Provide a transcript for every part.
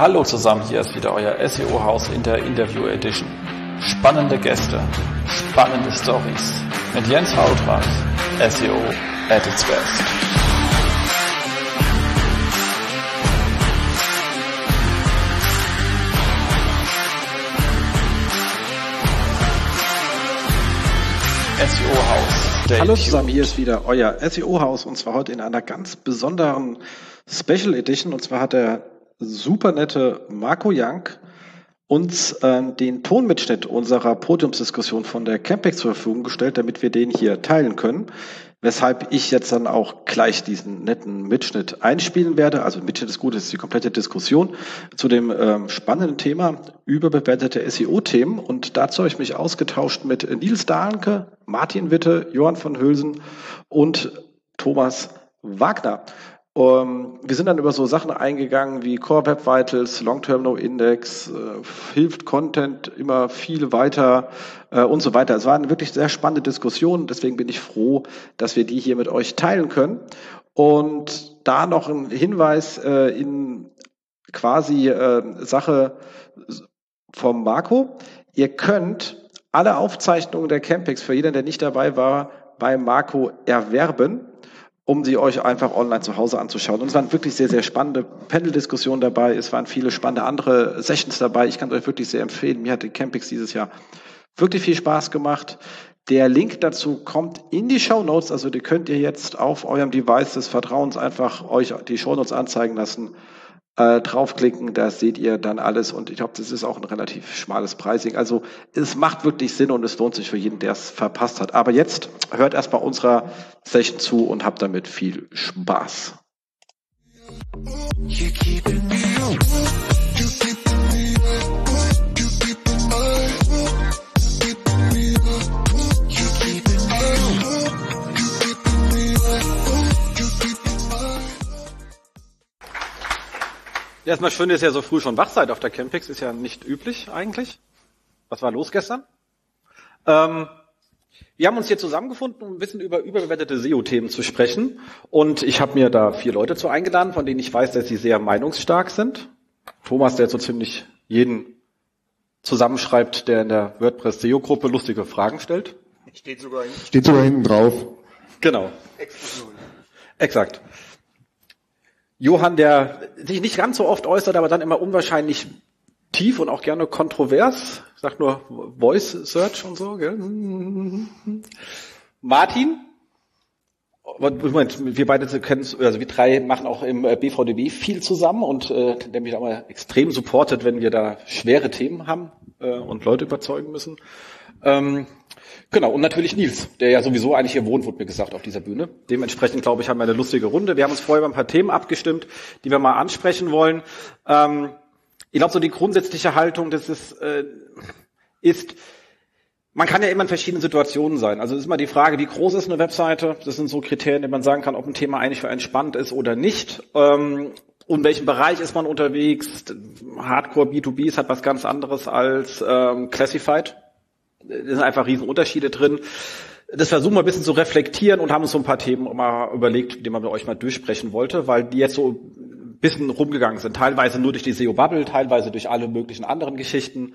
Hallo zusammen, hier ist wieder euer SEO-Haus in der Interview Edition. Spannende Gäste, spannende Stories mit Jens Hautrat, SEO at its best. SEO-Haus. Hallo zusammen, hier ist wieder euer SEO-Haus und zwar heute in einer ganz besonderen Special Edition. Und zwar hat der super nette Marco Young uns ähm, den Tonmitschnitt unserer Podiumsdiskussion von der Campex zur Verfügung gestellt, damit wir den hier teilen können. Weshalb ich jetzt dann auch gleich diesen netten Mitschnitt einspielen werde. Also Mitschnitt ist gut, das ist die komplette Diskussion zu dem ähm, spannenden Thema überbewertete SEO-Themen. Und dazu habe ich mich ausgetauscht mit Nils Dahlke, Martin Witte, Johann von Hülsen und Thomas Wagner. Um, ähm, wir sind dann über so Sachen eingegangen wie Core Web Vitals, Long Term No Index, äh, hilft Content immer viel weiter äh, und so weiter. Es war eine wirklich sehr spannende Diskussion, deswegen bin ich froh, dass wir die hier mit euch teilen können. Und da noch ein Hinweis äh, in quasi äh, Sache vom Marco. Ihr könnt alle Aufzeichnungen der Campings für jeden, der nicht dabei war, bei Marco erwerben um sie euch einfach online zu Hause anzuschauen. Und es waren wirklich sehr, sehr spannende Panel-Diskussionen dabei. Es waren viele spannende andere Sessions dabei. Ich kann euch wirklich sehr empfehlen. Mir hat die Campix dieses Jahr wirklich viel Spaß gemacht. Der Link dazu kommt in die Show Notes. Also die könnt ihr jetzt auf eurem Device des Vertrauens einfach euch die Show Notes anzeigen lassen äh, draufklicken, da seht ihr dann alles und ich glaube, das ist auch ein relativ schmales Pricing. Also es macht wirklich Sinn und es lohnt sich für jeden, der es verpasst hat. Aber jetzt hört erst bei unserer Session zu und habt damit viel Spaß. Erstmal schön, dass ihr so früh schon wach seid auf der Campix, ist ja nicht üblich eigentlich. Was war los gestern? Ähm, wir haben uns hier zusammengefunden, um ein bisschen über überbewertete SEO-Themen zu sprechen. Und ich habe mir da vier Leute zu eingeladen, von denen ich weiß, dass sie sehr meinungsstark sind. Thomas, der so ziemlich jeden zusammenschreibt, der in der WordPress SEO-Gruppe lustige Fragen stellt. Steht sogar, Steht sogar hinten drauf. Genau. Exakt. Johann, der sich nicht ganz so oft äußert, aber dann immer unwahrscheinlich tief und auch gerne kontrovers. Ich sag nur Voice Search und so. Gell? Martin, Moment, wir beide kennen, also wir drei machen auch im äh, BVDB viel zusammen und äh, der mich da mal extrem supportet, wenn wir da schwere Themen haben äh, und Leute überzeugen müssen. Ähm, Genau, und natürlich Nils, der ja sowieso eigentlich hier wohnt, wurde mir gesagt, auf dieser Bühne. Dementsprechend, glaube ich, haben wir eine lustige Runde. Wir haben uns vorher über ein paar Themen abgestimmt, die wir mal ansprechen wollen. Ähm, ich glaube, so die grundsätzliche Haltung, das ist, äh, ist, man kann ja immer in verschiedenen Situationen sein. Also es ist immer die Frage, wie groß ist eine Webseite? Das sind so Kriterien, die man sagen kann, ob ein Thema eigentlich für einen spannend ist oder nicht. Ähm, und in welchem Bereich ist man unterwegs? Hardcore B2B ist halt was ganz anderes als ähm, Classified. Da sind einfach riesen Unterschiede drin. Das versuchen wir ein bisschen zu reflektieren und haben uns so ein paar Themen mal überlegt, die man mit euch mal durchsprechen wollte, weil die jetzt so ein bisschen rumgegangen sind. Teilweise nur durch die SEO-Bubble, teilweise durch alle möglichen anderen Geschichten.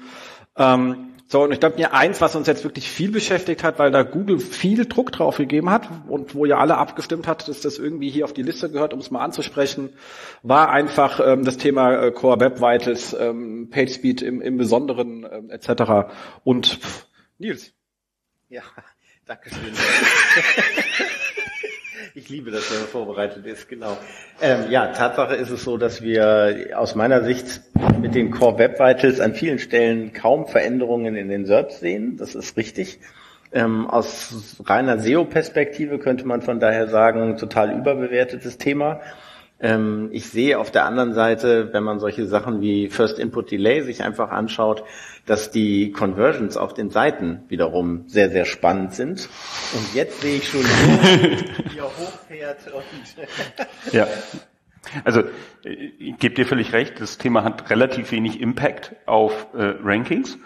Ähm, so, und ich glaube, mir eins, was uns jetzt wirklich viel beschäftigt hat, weil da Google viel Druck drauf gegeben hat und wo ja alle abgestimmt hat, dass das irgendwie hier auf die Liste gehört, um es mal anzusprechen, war einfach ähm, das Thema äh, Core Web Vitals, ähm, PageSpeed im, im Besonderen ähm, etc. Und pff, Nils. Ja, danke schön. ich liebe, dass er vorbereitet ist, genau. Ähm, ja, Tatsache ist es so, dass wir aus meiner Sicht mit den Core Web Vitals an vielen Stellen kaum Veränderungen in den SERPs sehen. Das ist richtig. Ähm, aus reiner SEO-Perspektive könnte man von daher sagen, total überbewertetes Thema. Ähm, ich sehe auf der anderen Seite, wenn man solche Sachen wie First Input Delay sich einfach anschaut, dass die Conversions auf den Seiten wiederum sehr, sehr spannend sind. Und jetzt sehe ich schon, wie er hochfährt und ja. Also ich gebe dir völlig recht, das Thema hat relativ wenig Impact auf äh, Rankings.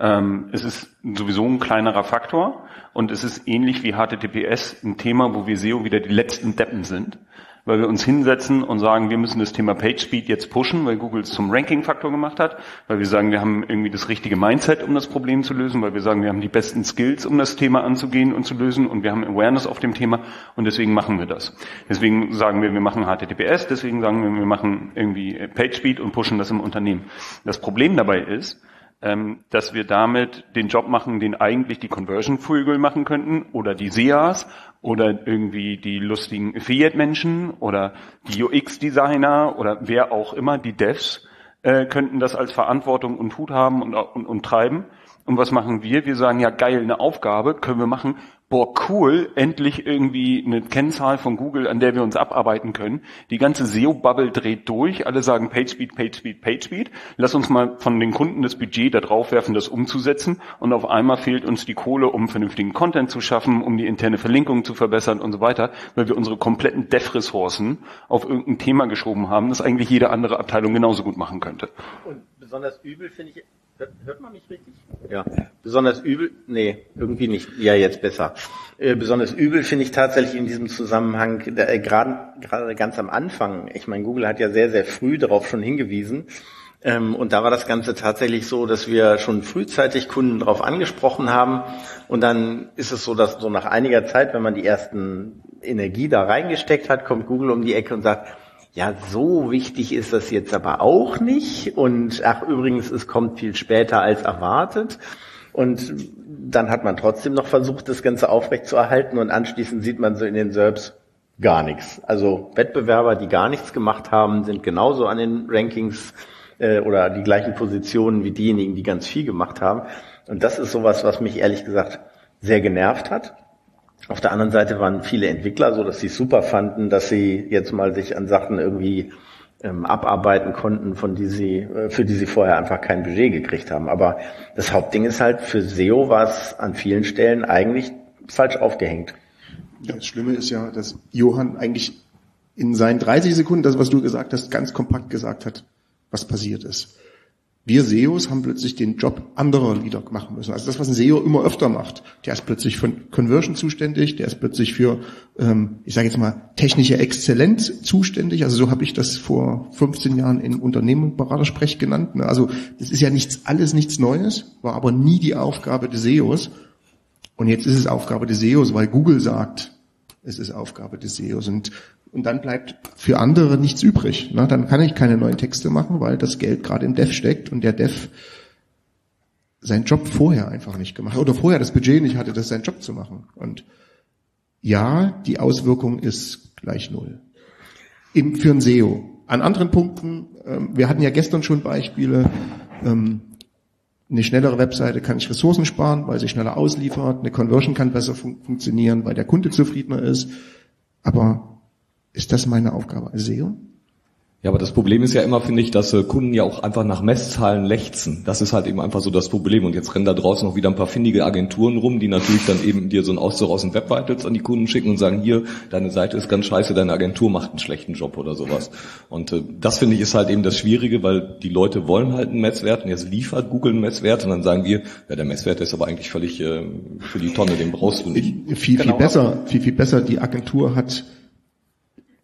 Ähm, es ist sowieso ein kleinerer Faktor und es ist ähnlich wie HTTPS ein Thema, wo wir SEO wieder die letzten Deppen sind weil wir uns hinsetzen und sagen, wir müssen das Thema PageSpeed jetzt pushen, weil Google es zum Ranking-Faktor gemacht hat, weil wir sagen, wir haben irgendwie das richtige Mindset, um das Problem zu lösen, weil wir sagen, wir haben die besten Skills, um das Thema anzugehen und zu lösen und wir haben Awareness auf dem Thema und deswegen machen wir das. Deswegen sagen wir, wir machen HTTPS, deswegen sagen wir, wir machen irgendwie PageSpeed und pushen das im Unternehmen. Das Problem dabei ist, dass wir damit den Job machen, den eigentlich die Conversion-Vögel machen könnten oder die SEAs oder irgendwie die lustigen Affiliate-Menschen oder die UX-Designer oder wer auch immer, die Devs, äh, könnten das als Verantwortung und Hut haben und, und, und treiben. Und was machen wir? Wir sagen, ja geil, eine Aufgabe können wir machen, boah, cool, endlich irgendwie eine Kennzahl von Google, an der wir uns abarbeiten können. Die ganze SEO-Bubble dreht durch. Alle sagen PageSpeed, PageSpeed, PageSpeed. Lass uns mal von den Kunden das Budget da drauf werfen, das umzusetzen. Und auf einmal fehlt uns die Kohle, um vernünftigen Content zu schaffen, um die interne Verlinkung zu verbessern und so weiter, weil wir unsere kompletten Dev-Ressourcen auf irgendein Thema geschoben haben, das eigentlich jede andere Abteilung genauso gut machen könnte. Und besonders übel finde ich Hört man mich richtig? Ja. Besonders übel, nee, irgendwie nicht. Ja, jetzt besser. Äh, besonders übel finde ich tatsächlich in diesem Zusammenhang, äh, gerade ganz am Anfang. Ich meine, Google hat ja sehr, sehr früh darauf schon hingewiesen. Ähm, und da war das Ganze tatsächlich so, dass wir schon frühzeitig Kunden darauf angesprochen haben. Und dann ist es so, dass so nach einiger Zeit, wenn man die ersten Energie da reingesteckt hat, kommt Google um die Ecke und sagt, ja, so wichtig ist das jetzt aber auch nicht. Und ach, übrigens, es kommt viel später als erwartet. Und dann hat man trotzdem noch versucht, das Ganze aufrechtzuerhalten und anschließend sieht man so in den SERPs gar nichts. Also Wettbewerber, die gar nichts gemacht haben, sind genauso an den Rankings äh, oder die gleichen Positionen wie diejenigen, die ganz viel gemacht haben. Und das ist sowas, was mich ehrlich gesagt sehr genervt hat. Auf der anderen Seite waren viele Entwickler so, dass sie super fanden, dass sie jetzt mal sich an Sachen irgendwie ähm, abarbeiten konnten, von die sie, äh, für die sie vorher einfach kein Budget gekriegt haben. Aber das Hauptding ist halt, für SEO war es an vielen Stellen eigentlich falsch aufgehängt. Das Schlimme ist ja, dass Johann eigentlich in seinen 30 Sekunden, das, was du gesagt hast, ganz kompakt gesagt hat, was passiert ist. Wir SEOs haben plötzlich den Job anderer Leader machen müssen. Also das, was ein SEO immer öfter macht. Der ist plötzlich für Conversion zuständig, der ist plötzlich für, ähm, ich sage jetzt mal, technische Exzellenz zuständig. Also so habe ich das vor 15 Jahren in Unternehmen Beratersprech genannt. Ne? Also das ist ja nichts, alles nichts Neues, war aber nie die Aufgabe des SEOs. Und jetzt ist es Aufgabe des SEOs, weil Google sagt, es ist Aufgabe des SEOs. Und und dann bleibt für andere nichts übrig. Na, dann kann ich keine neuen Texte machen, weil das Geld gerade im Dev steckt und der Dev seinen Job vorher einfach nicht gemacht oder vorher das Budget nicht hatte, das seinen Job zu machen. Und ja, die Auswirkung ist gleich null. Im, für ein SEO. An anderen Punkten, ähm, wir hatten ja gestern schon Beispiele, ähm, eine schnellere Webseite kann ich Ressourcen sparen, weil sie schneller ausliefert, eine Conversion kann besser fun funktionieren, weil der Kunde zufriedener ist. Aber ist das meine Aufgabe als SEO? Ja, aber das Problem ist ja immer, finde ich, dass äh, Kunden ja auch einfach nach Messzahlen lechzen. Das ist halt eben einfach so das Problem. Und jetzt rennen da draußen noch wieder ein paar findige Agenturen rum, die natürlich dann eben dir so ein Auszug aus den Web Vitals an die Kunden schicken und sagen, hier, deine Seite ist ganz scheiße, deine Agentur macht einen schlechten Job oder sowas. Und äh, das finde ich ist halt eben das Schwierige, weil die Leute wollen halt einen Messwert und jetzt liefert Google einen Messwert und dann sagen wir, ja, der Messwert ist aber eigentlich völlig äh, für die Tonne, den brauchst du nicht. Viel, genau. viel besser, viel, viel besser. Die Agentur hat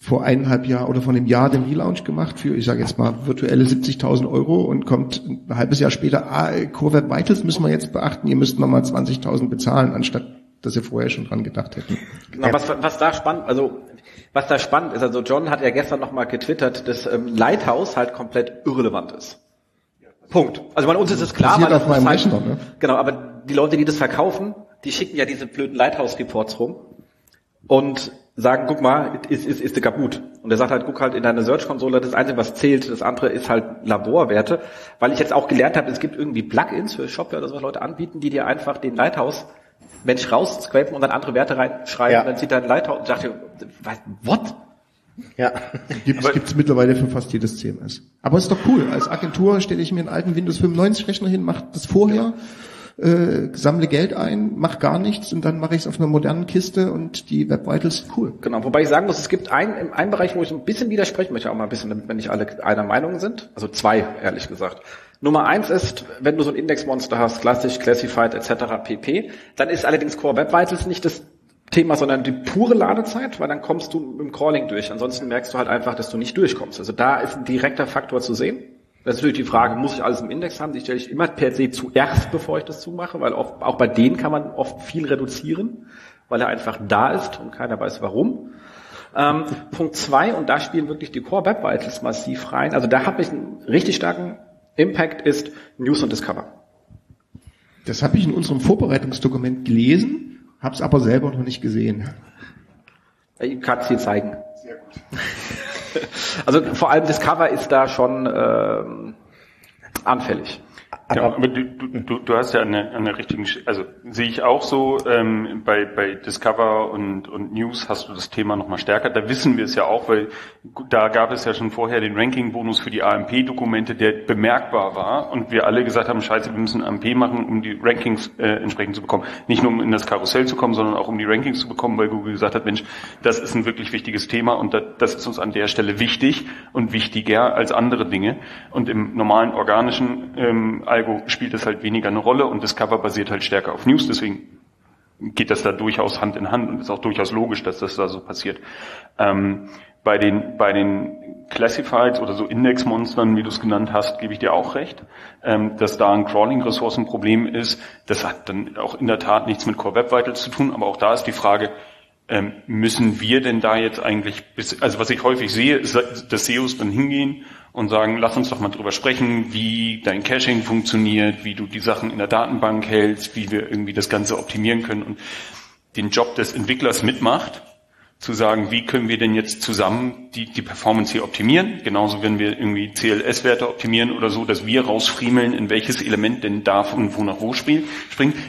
vor eineinhalb Jahr oder vor einem Jahr den Relaunch gemacht für, ich sage jetzt mal, virtuelle 70.000 Euro und kommt ein halbes Jahr später, ah, Core Vitals müssen wir jetzt beachten, ihr müsst nochmal 20.000 bezahlen, anstatt dass ihr vorher schon dran gedacht hätten. Genau, was, was da spannend, also was da spannend ist, also John hat ja gestern nochmal getwittert, dass ähm, Lighthouse halt komplett irrelevant ist. Punkt. Also bei uns ist es klar, weil auf meinem halt, Rechner, ne? genau, aber die Leute, die das verkaufen, die schicken ja diese blöden Lighthouse-Reports rum und sagen, guck mal, ist, ist, ist kaputt. Und er sagt halt, guck halt in deine Search-Konsole, das Einzige, was zählt, das andere ist halt Laborwerte. Weil ich jetzt auch gelernt habe, es gibt irgendwie Plugins für Shopware oder so, was Leute anbieten, die dir einfach den Lighthouse Mensch rausscrapen und dann andere Werte reinschreiben, ja. und dann sieht dein Lighthouse und sagt dir, what? Ja. Gibt es gibt's mittlerweile für fast jedes CMS. Aber ist doch cool. Als Agentur stelle ich mir einen alten Windows 95 Rechner hin, mache das vorher. Ja äh, sammle Geld ein, mach gar nichts und dann mache ich es auf einer modernen Kiste und die Web Vitals cool. Genau, wobei ich sagen muss, es gibt einen, einen Bereich, wo ich ein bisschen widersprechen möchte, auch mal ein bisschen, damit wir nicht alle einer Meinung sind. Also zwei, ehrlich gesagt. Nummer eins ist, wenn du so ein Indexmonster hast, klassisch, classified etc. pp, dann ist allerdings Core Web Vitals nicht das Thema, sondern die pure Ladezeit, weil dann kommst du im Crawling durch. Ansonsten merkst du halt einfach, dass du nicht durchkommst. Also da ist ein direkter Faktor zu sehen. Das ist natürlich die Frage, muss ich alles im Index haben? Die stelle ich immer per se zuerst, bevor ich das zumache, weil oft, auch bei denen kann man oft viel reduzieren, weil er einfach da ist und keiner weiß warum. Ähm, Punkt zwei, und da spielen wirklich die Core Web Vitals massiv rein. Also da habe ich einen richtig starken Impact, ist News und Discover. Das habe ich in unserem Vorbereitungsdokument gelesen, habe es aber selber noch nicht gesehen. Ich kann es dir zeigen. Sehr gut. Also vor allem Discover ist da schon ähm, anfällig. Ja, aber du, du, du hast ja eine, eine richtigen, also sehe ich auch so, ähm, bei, bei Discover und, und News hast du das Thema nochmal stärker. Da wissen wir es ja auch, weil da gab es ja schon vorher den Ranking-Bonus für die AMP-Dokumente, der bemerkbar war und wir alle gesagt haben, scheiße, wir müssen AMP machen, um die Rankings äh, entsprechend zu bekommen. Nicht nur um in das Karussell zu kommen, sondern auch um die Rankings zu bekommen, weil Google gesagt hat, Mensch, das ist ein wirklich wichtiges Thema und das, das ist uns an der Stelle wichtig und wichtiger als andere Dinge. Und im normalen organischen ähm, Algo spielt es halt weniger eine Rolle und Discover basiert halt stärker auf News, deswegen geht das da durchaus Hand in Hand und ist auch durchaus logisch, dass das da so passiert. Ähm, bei den, bei den Classifieds oder so Indexmonstern, wie du es genannt hast, gebe ich dir auch recht, ähm, dass da ein Crawling-Ressourcenproblem ist. Das hat dann auch in der Tat nichts mit Core Web Vitals zu tun, aber auch da ist die Frage, ähm, müssen wir denn da jetzt eigentlich, bis, also was ich häufig sehe, ist, dass SEOs dann hingehen und sagen, lass uns doch mal drüber sprechen, wie dein Caching funktioniert, wie du die Sachen in der Datenbank hältst, wie wir irgendwie das Ganze optimieren können und den Job des Entwicklers mitmacht, zu sagen, wie können wir denn jetzt zusammen die, die Performance hier optimieren, genauso wenn wir irgendwie CLS-Werte optimieren oder so, dass wir rausfriemeln, in welches Element denn darf und wo nach wo springt.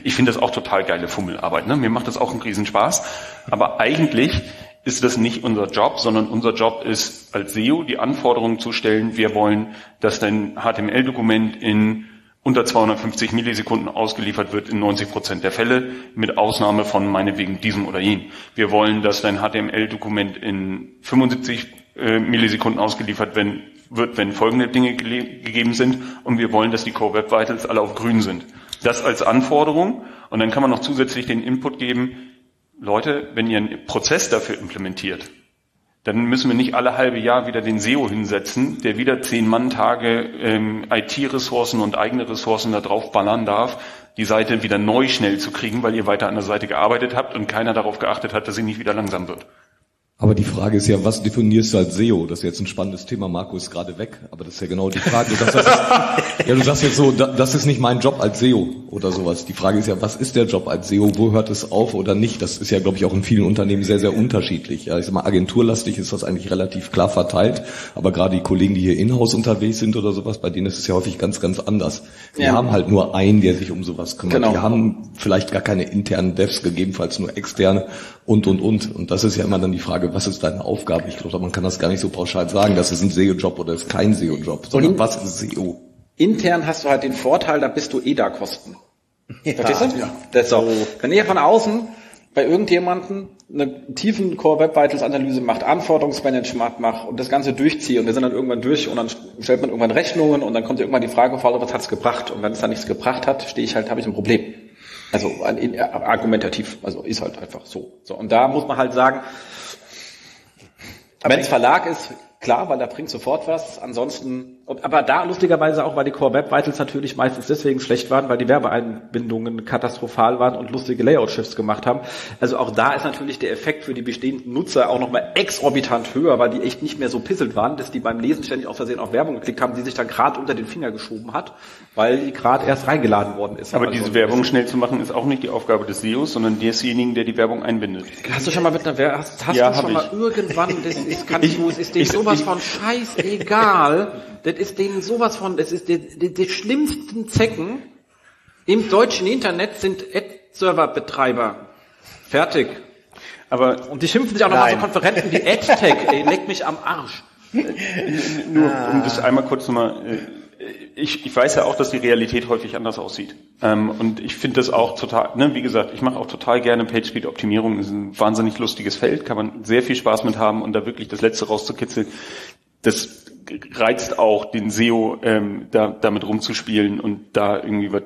Ich finde das auch total geile Fummelarbeit. Ne? Mir macht das auch einen Riesenspaß. Aber eigentlich ist das nicht unser Job, sondern unser Job ist als SEO die Anforderungen zu stellen, wir wollen, dass dein HTML-Dokument in unter 250 Millisekunden ausgeliefert wird in 90 Prozent der Fälle, mit Ausnahme von meinetwegen diesem oder jenem. Wir wollen, dass dein HTML-Dokument in 75 äh, Millisekunden ausgeliefert wenn, wird, wenn folgende Dinge gegeben sind. Und wir wollen, dass die Core Web Vitals alle auf grün sind. Das als Anforderung. Und dann kann man noch zusätzlich den Input geben, Leute, wenn ihr einen Prozess dafür implementiert, dann müssen wir nicht alle halbe Jahr wieder den SEO hinsetzen, der wieder zehn Mann-Tage ähm, IT-Ressourcen und eigene Ressourcen da drauf ballern darf, die Seite wieder neu schnell zu kriegen, weil ihr weiter an der Seite gearbeitet habt und keiner darauf geachtet hat, dass sie nicht wieder langsam wird. Aber die Frage ist ja, was definierst du als SEO? Das ist jetzt ein spannendes Thema. Marco ist gerade weg, aber das ist ja genau die Frage. Du sagst, das ist, ja, du sagst jetzt so, das ist nicht mein Job als SEO oder sowas. Die Frage ist ja, was ist der Job als SEO? Wo hört es auf oder nicht? Das ist ja, glaube ich, auch in vielen Unternehmen sehr, sehr unterschiedlich. Ja, ich sag mal, agenturlastig ist das eigentlich relativ klar verteilt. Aber gerade die Kollegen, die hier in-house unterwegs sind oder sowas, bei denen ist es ja häufig ganz, ganz anders. Wir ja. haben halt nur einen, der sich um sowas kümmert. Genau. Wir haben vielleicht gar keine internen Devs, gegebenenfalls nur externe und, und, und. Und das ist ja immer dann die Frage, was ist deine Aufgabe? Ich glaube, man kann das gar nicht so pauschal sagen, das ist ein SEO-Job oder ist kein SEO-Job, sondern was ist SEO? Intern hast du halt den Vorteil, da bist du eh da Kosten. Ja, Verstehst du? Ja. Das so. Wenn ihr von außen bei irgendjemanden eine tiefen Core Web Vitals Analyse macht, Anforderungsmanagement macht und das Ganze durchzieht und wir sind dann irgendwann durch und dann stellt man irgendwann Rechnungen und dann kommt irgendwann die Frage, was hat's gebracht? Und wenn es dann nichts gebracht hat, stehe ich halt, habe ich ein Problem. Also argumentativ, also ist halt einfach so. So und da muss man halt sagen, wenn es Verlag ist, klar, weil da bringt sofort was. Ansonsten, aber da lustigerweise auch, weil die Core Web Vitals natürlich meistens deswegen schlecht waren, weil die Werbeeinbindungen katastrophal waren und lustige Layout-Shifts gemacht haben. Also auch da ist natürlich der Effekt für die bestehenden Nutzer auch nochmal exorbitant höher, weil die echt nicht mehr so pisselt waren, dass die beim Lesen ständig auf Versehen auf Werbung geklickt haben, die sich dann gerade unter den Finger geschoben hat, weil die gerade erst reingeladen worden ist. Aber diese Werbung schnell zu machen, ist auch nicht die Aufgabe des SEOs, sondern desjenigen, der die Werbung einbindet. Hast du schon mal mit einer Werbung, hast, hast ja, du schon mal ich. irgendwann, das ist, kannst ich, du, es ist dir sowas von scheißegal, das ist denen sowas von, das ist die, schlimmsten Zecken im deutschen Internet sind Ad-Server-Betreiber. Fertig. Aber und die schimpfen sich auch noch mal so Konferenten wie AdTech, ey, leck mich am Arsch. Nur um das einmal kurz nochmal, äh, ich, ich weiß ja auch, dass die Realität häufig anders aussieht. Ähm, und ich finde das auch total, ne, wie gesagt, ich mache auch total gerne PageSpeed-Optimierung. Ist ein wahnsinnig lustiges Feld, kann man sehr viel Spaß mit haben und da wirklich das Letzte rauszukitzeln. Das reizt auch den SEO, ähm, da, damit rumzuspielen und da irgendwie was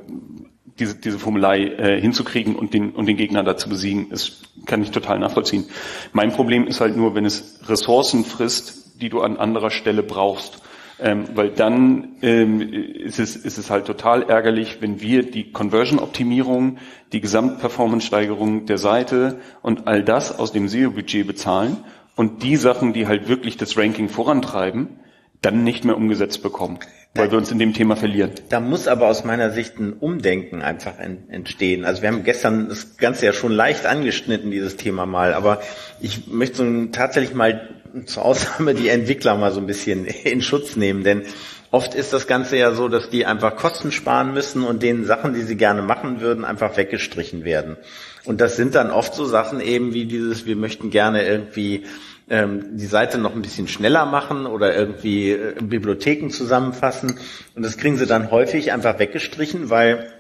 diese, diese Formelei äh, hinzukriegen und den, und den Gegner da zu besiegen, ist, kann ich total nachvollziehen. Mein Problem ist halt nur, wenn es Ressourcen frisst, die du an anderer Stelle brauchst. Ähm, weil dann ähm, ist, es, ist es halt total ärgerlich, wenn wir die Conversion-Optimierung, die Gesamtperformance-Steigerung der Seite und all das aus dem SEO-Budget bezahlen und die Sachen, die halt wirklich das Ranking vorantreiben, dann nicht mehr umgesetzt bekommen, weil wir uns in dem Thema verlieren. Da muss aber aus meiner Sicht ein Umdenken einfach entstehen. Also wir haben gestern das Ganze ja schon leicht angeschnitten, dieses Thema mal, aber ich möchte so tatsächlich mal zur Ausnahme die Entwickler mal so ein bisschen in Schutz nehmen, denn oft ist das Ganze ja so, dass die einfach Kosten sparen müssen und den Sachen, die sie gerne machen würden, einfach weggestrichen werden. Und das sind dann oft so Sachen eben wie dieses, wir möchten gerne irgendwie ähm, die Seite noch ein bisschen schneller machen oder irgendwie äh, Bibliotheken zusammenfassen. Und das kriegen sie dann häufig einfach weggestrichen, weil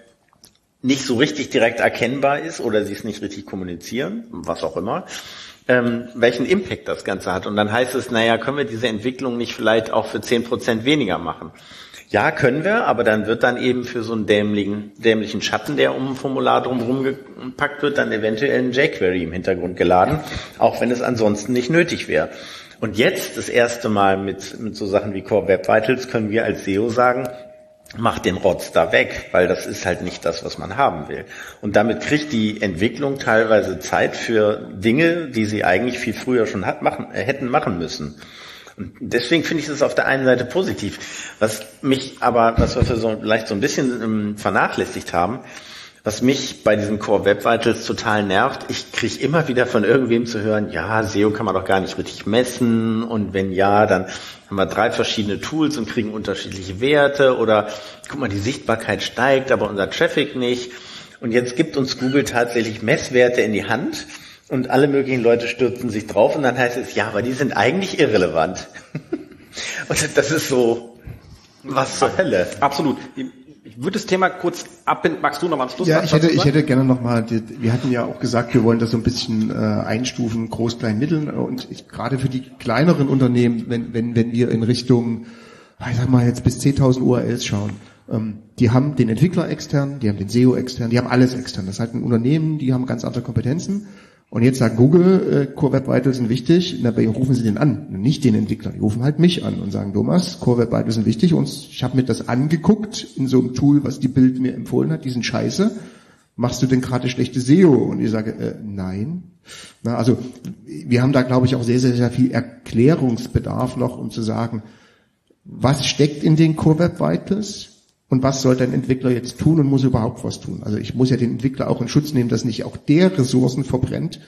nicht so richtig direkt erkennbar ist oder sie es nicht richtig kommunizieren, was auch immer, ähm, welchen Impact das Ganze hat. Und dann heißt es, naja, können wir diese Entwicklung nicht vielleicht auch für zehn Prozent weniger machen? Ja, können wir, aber dann wird dann eben für so einen dämlichen, dämlichen Schatten, der um ein Formular drumherum gepackt wird, dann eventuell ein jQuery im Hintergrund geladen, auch wenn es ansonsten nicht nötig wäre. Und jetzt das erste Mal mit, mit so Sachen wie Core Web Vitals können wir als SEO sagen, mach den Rotz da weg, weil das ist halt nicht das, was man haben will. Und damit kriegt die Entwicklung teilweise Zeit für Dinge, die sie eigentlich viel früher schon hat machen, hätten machen müssen. Deswegen finde ich es auf der einen Seite positiv. Was mich aber, was wir so, vielleicht so ein bisschen ähm, vernachlässigt haben, was mich bei diesen Core Web Vitals total nervt, ich kriege immer wieder von irgendwem zu hören, ja, SEO kann man doch gar nicht richtig messen und wenn ja, dann haben wir drei verschiedene Tools und kriegen unterschiedliche Werte oder guck mal, die Sichtbarkeit steigt, aber unser Traffic nicht. Und jetzt gibt uns Google tatsächlich Messwerte in die Hand und alle möglichen Leute stürzen sich drauf und dann heißt es, ja, aber die sind eigentlich irrelevant. und das ist so, was zur Hölle. Absolut. Ich würde das Thema kurz abbinden. Magst du noch mal am Schluss Ja, ich hätte, ich hätte gerne noch mal, wir hatten ja auch gesagt, wir wollen das so ein bisschen äh, einstufen, groß, klein, mitteln. Und ich, gerade für die kleineren Unternehmen, wenn, wenn, wenn wir in Richtung, ich sag mal jetzt bis 10.000 URLs schauen, ähm, die haben den Entwickler extern, die haben den SEO extern, die haben alles extern. Das ist halt ein Unternehmen, die haben ganz andere Kompetenzen. Und jetzt sagt Google, äh, Core Web Vitals sind wichtig, dabei rufen sie den an, nicht den Entwickler, die rufen halt mich an und sagen, Thomas, Core Web Vitals sind wichtig und ich habe mir das angeguckt in so einem Tool, was die Bild mir empfohlen hat, die sind scheiße. Machst du denn gerade schlechte SEO? Und ich sage, äh, nein. Na, also wir haben da, glaube ich, auch sehr, sehr, sehr viel Erklärungsbedarf noch, um zu sagen, was steckt in den Core Web Vitals? Und was soll dein Entwickler jetzt tun und muss überhaupt was tun? Also ich muss ja den Entwickler auch in Schutz nehmen, dass nicht auch der Ressourcen verbrennt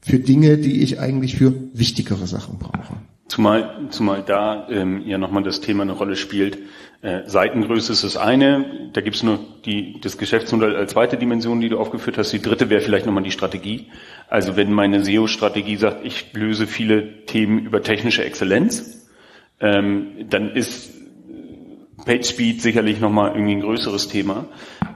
für Dinge, die ich eigentlich für wichtigere Sachen brauche. Zumal, zumal da ähm, ja nochmal das Thema eine Rolle spielt. Äh, Seitengröße ist das eine, da gibt's nur die, das Geschäftsmodell als zweite Dimension, die du aufgeführt hast. Die dritte wäre vielleicht nochmal die Strategie. Also wenn meine SEO-Strategie sagt, ich löse viele Themen über technische Exzellenz, ähm, dann ist PageSpeed sicherlich nochmal irgendwie ein größeres Thema.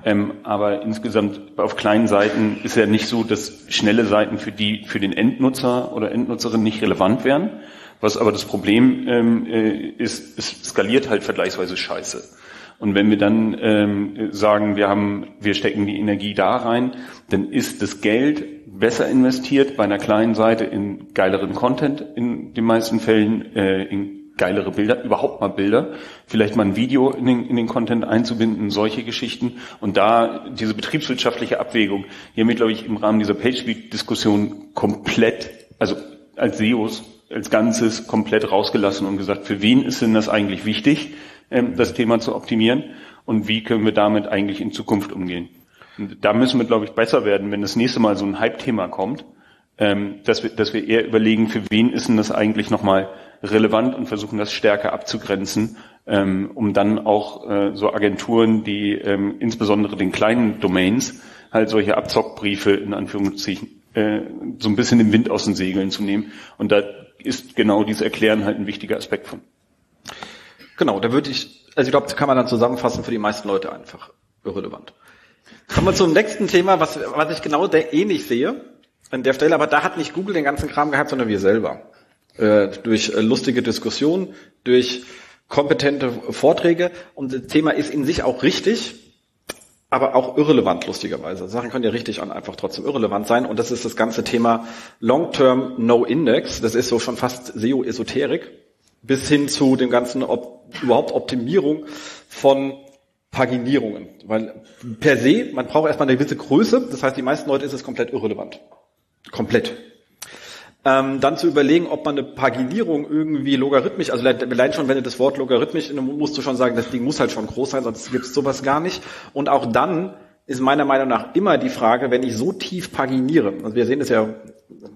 Ähm, aber insgesamt auf kleinen Seiten ist ja nicht so, dass schnelle Seiten für die, für den Endnutzer oder Endnutzerin nicht relevant wären. Was aber das Problem ähm, äh, ist, es skaliert halt vergleichsweise scheiße. Und wenn wir dann ähm, sagen, wir haben, wir stecken die Energie da rein, dann ist das Geld besser investiert bei einer kleinen Seite in geileren Content in den meisten Fällen, äh, in geilere Bilder, überhaupt mal Bilder, vielleicht mal ein Video in den, in den Content einzubinden, solche Geschichten und da diese betriebswirtschaftliche Abwägung, wir, glaube ich, im Rahmen dieser PageSpeed-Diskussion komplett, also als SEOs als Ganzes komplett rausgelassen und gesagt, für wen ist denn das eigentlich wichtig, ähm, das Thema zu optimieren und wie können wir damit eigentlich in Zukunft umgehen. Und da müssen wir, glaube ich, besser werden, wenn das nächste Mal so ein Hype-Thema kommt, ähm, dass, wir, dass wir eher überlegen, für wen ist denn das eigentlich nochmal relevant und versuchen das stärker abzugrenzen, ähm, um dann auch äh, so Agenturen, die ähm, insbesondere den kleinen Domains halt solche Abzockbriefe in Anführungszeichen äh, so ein bisschen den Wind aus den Segeln zu nehmen. Und da ist genau dieses Erklären halt ein wichtiger Aspekt von. Genau, da würde ich, also ich glaube, das kann man dann zusammenfassen für die meisten Leute einfach irrelevant. Kommen wir zum nächsten Thema, was, was ich genau ähnlich sehe an der Stelle, aber da hat nicht Google den ganzen Kram gehabt, sondern wir selber. Äh, durch lustige Diskussionen, durch kompetente Vorträge. Und das Thema ist in sich auch richtig. aber auch irrelevant, lustigerweise. Sachen können ja richtig und einfach trotzdem irrelevant sein. Und das ist das ganze Thema Long-Term No Index. Das ist so schon fast SEO-Esoterik. Bis hin zu dem ganzen Op überhaupt Optimierung von Paginierungen. Weil per se, man braucht erstmal eine gewisse Größe. Das heißt, die meisten Leute ist es komplett irrelevant. Komplett. Ähm, dann zu überlegen, ob man eine Paginierung irgendwie logarithmisch, also allein schon, wenn du das Wort logarithmisch, musst du schon sagen, das Ding muss halt schon groß sein, sonst gibt's sowas gar nicht. Und auch dann ist meiner Meinung nach immer die Frage, wenn ich so tief paginiere, also wir sehen das ja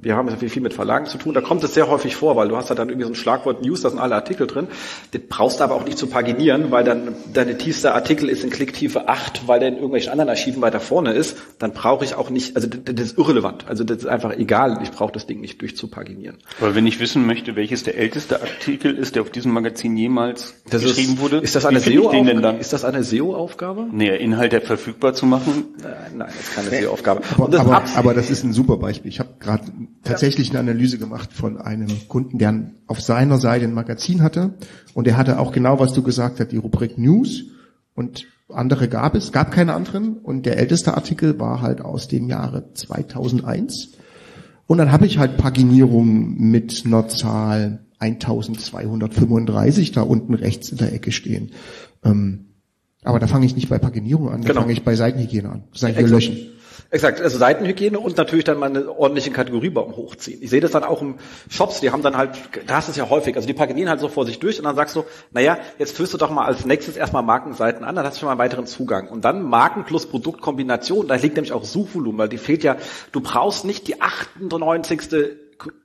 wir haben ja viel mit Verlagen zu tun, da kommt es sehr häufig vor, weil du hast da dann irgendwie so ein Schlagwort News, da sind alle Artikel drin. Das brauchst du aber auch nicht zu paginieren, weil dann deine tiefste Artikel ist in Klicktiefe 8, weil der in irgendwelchen anderen Archiven weiter vorne ist. Dann brauche ich auch nicht, also das ist irrelevant. Also das ist einfach egal. Ich brauche das Ding nicht durchzupaginieren. Aber wenn ich wissen möchte, welches der älteste Artikel ist, der auf diesem Magazin jemals das geschrieben ist, wurde, ist das eine SEO-Aufgabe? Ist das eine SEO-Aufgabe? Nee, Inhalte verfügbar zu machen? Nein, nein, das ist keine SEO-Aufgabe. Aber, aber, aber das ist ein super Beispiel. Ich habe gerade tatsächlich eine Analyse gemacht von einem Kunden, der auf seiner Seite ein Magazin hatte und der hatte auch genau, was du gesagt hast, die Rubrik News und andere gab es, gab keine anderen und der älteste Artikel war halt aus dem Jahre 2001 und dann habe ich halt Paginierung mit einer Zahl 1235 da unten rechts in der Ecke stehen. Ähm, aber da fange ich nicht bei Paginierung an, da genau. fange ich bei Seitenhygiene an. Seitenhygiene löschen. Exakt, also Seitenhygiene und natürlich dann mal einen ordentlichen Kategoriebaum hochziehen. Ich sehe das dann auch im Shops, die haben dann halt, da hast du es ja häufig, also die paginieren halt so vor sich durch und dann sagst du, naja, jetzt führst du doch mal als nächstes erstmal Markenseiten an, dann hast du schon mal einen weiteren Zugang. Und dann Marken plus Produktkombination, da liegt nämlich auch Suchvolumen, weil die fehlt ja, du brauchst nicht die 98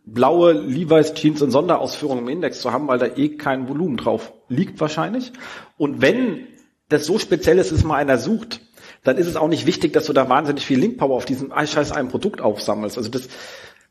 blaue Levi's Jeans in Sonderausführung im Index zu haben, weil da eh kein Volumen drauf liegt wahrscheinlich. Und wenn das so speziell ist, dass mal einer sucht, dann ist es auch nicht wichtig, dass du da wahnsinnig viel Linkpower auf diesem scheiß einem Produkt aufsammelst. Also das,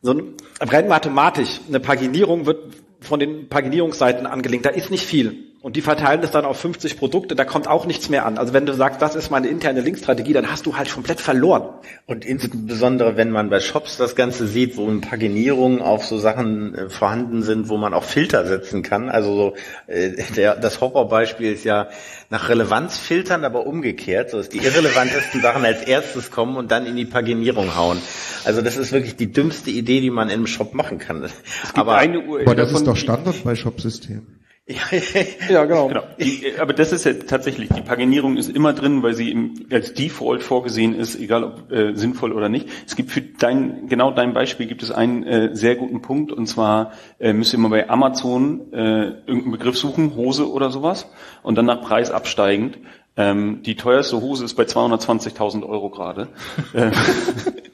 so ein, rein mathematisch, eine Paginierung wird von den Paginierungsseiten angelegt, da ist nicht viel. Und die verteilen das dann auf 50 Produkte, da kommt auch nichts mehr an. Also wenn du sagst, das ist meine interne Linkstrategie, dann hast du halt komplett verloren. Und insbesondere, wenn man bei Shops das Ganze sieht, wo Paginierungen auf so Sachen äh, vorhanden sind, wo man auch Filter setzen kann. Also so, äh, der, das Horrorbeispiel ist ja nach Relevanz filtern, aber umgekehrt, so dass die irrelevantesten Sachen als erstes kommen und dann in die Paginierung hauen. Also das ist wirklich die dümmste Idee, die man in einem Shop machen kann. aber, eine Uhr aber das ist doch Standard bei Shopsystemen. Ja, genau. genau. Die, aber das ist ja tatsächlich, die Paginierung ist immer drin, weil sie im, als Default vorgesehen ist, egal ob äh, sinnvoll oder nicht. Es gibt für dein, genau dein Beispiel gibt es einen äh, sehr guten Punkt und zwar äh, müsst ihr mal bei Amazon äh, irgendeinen Begriff suchen, Hose oder sowas und dann nach Preis absteigend. Ähm, die teuerste Hose ist bei 220.000 Euro gerade.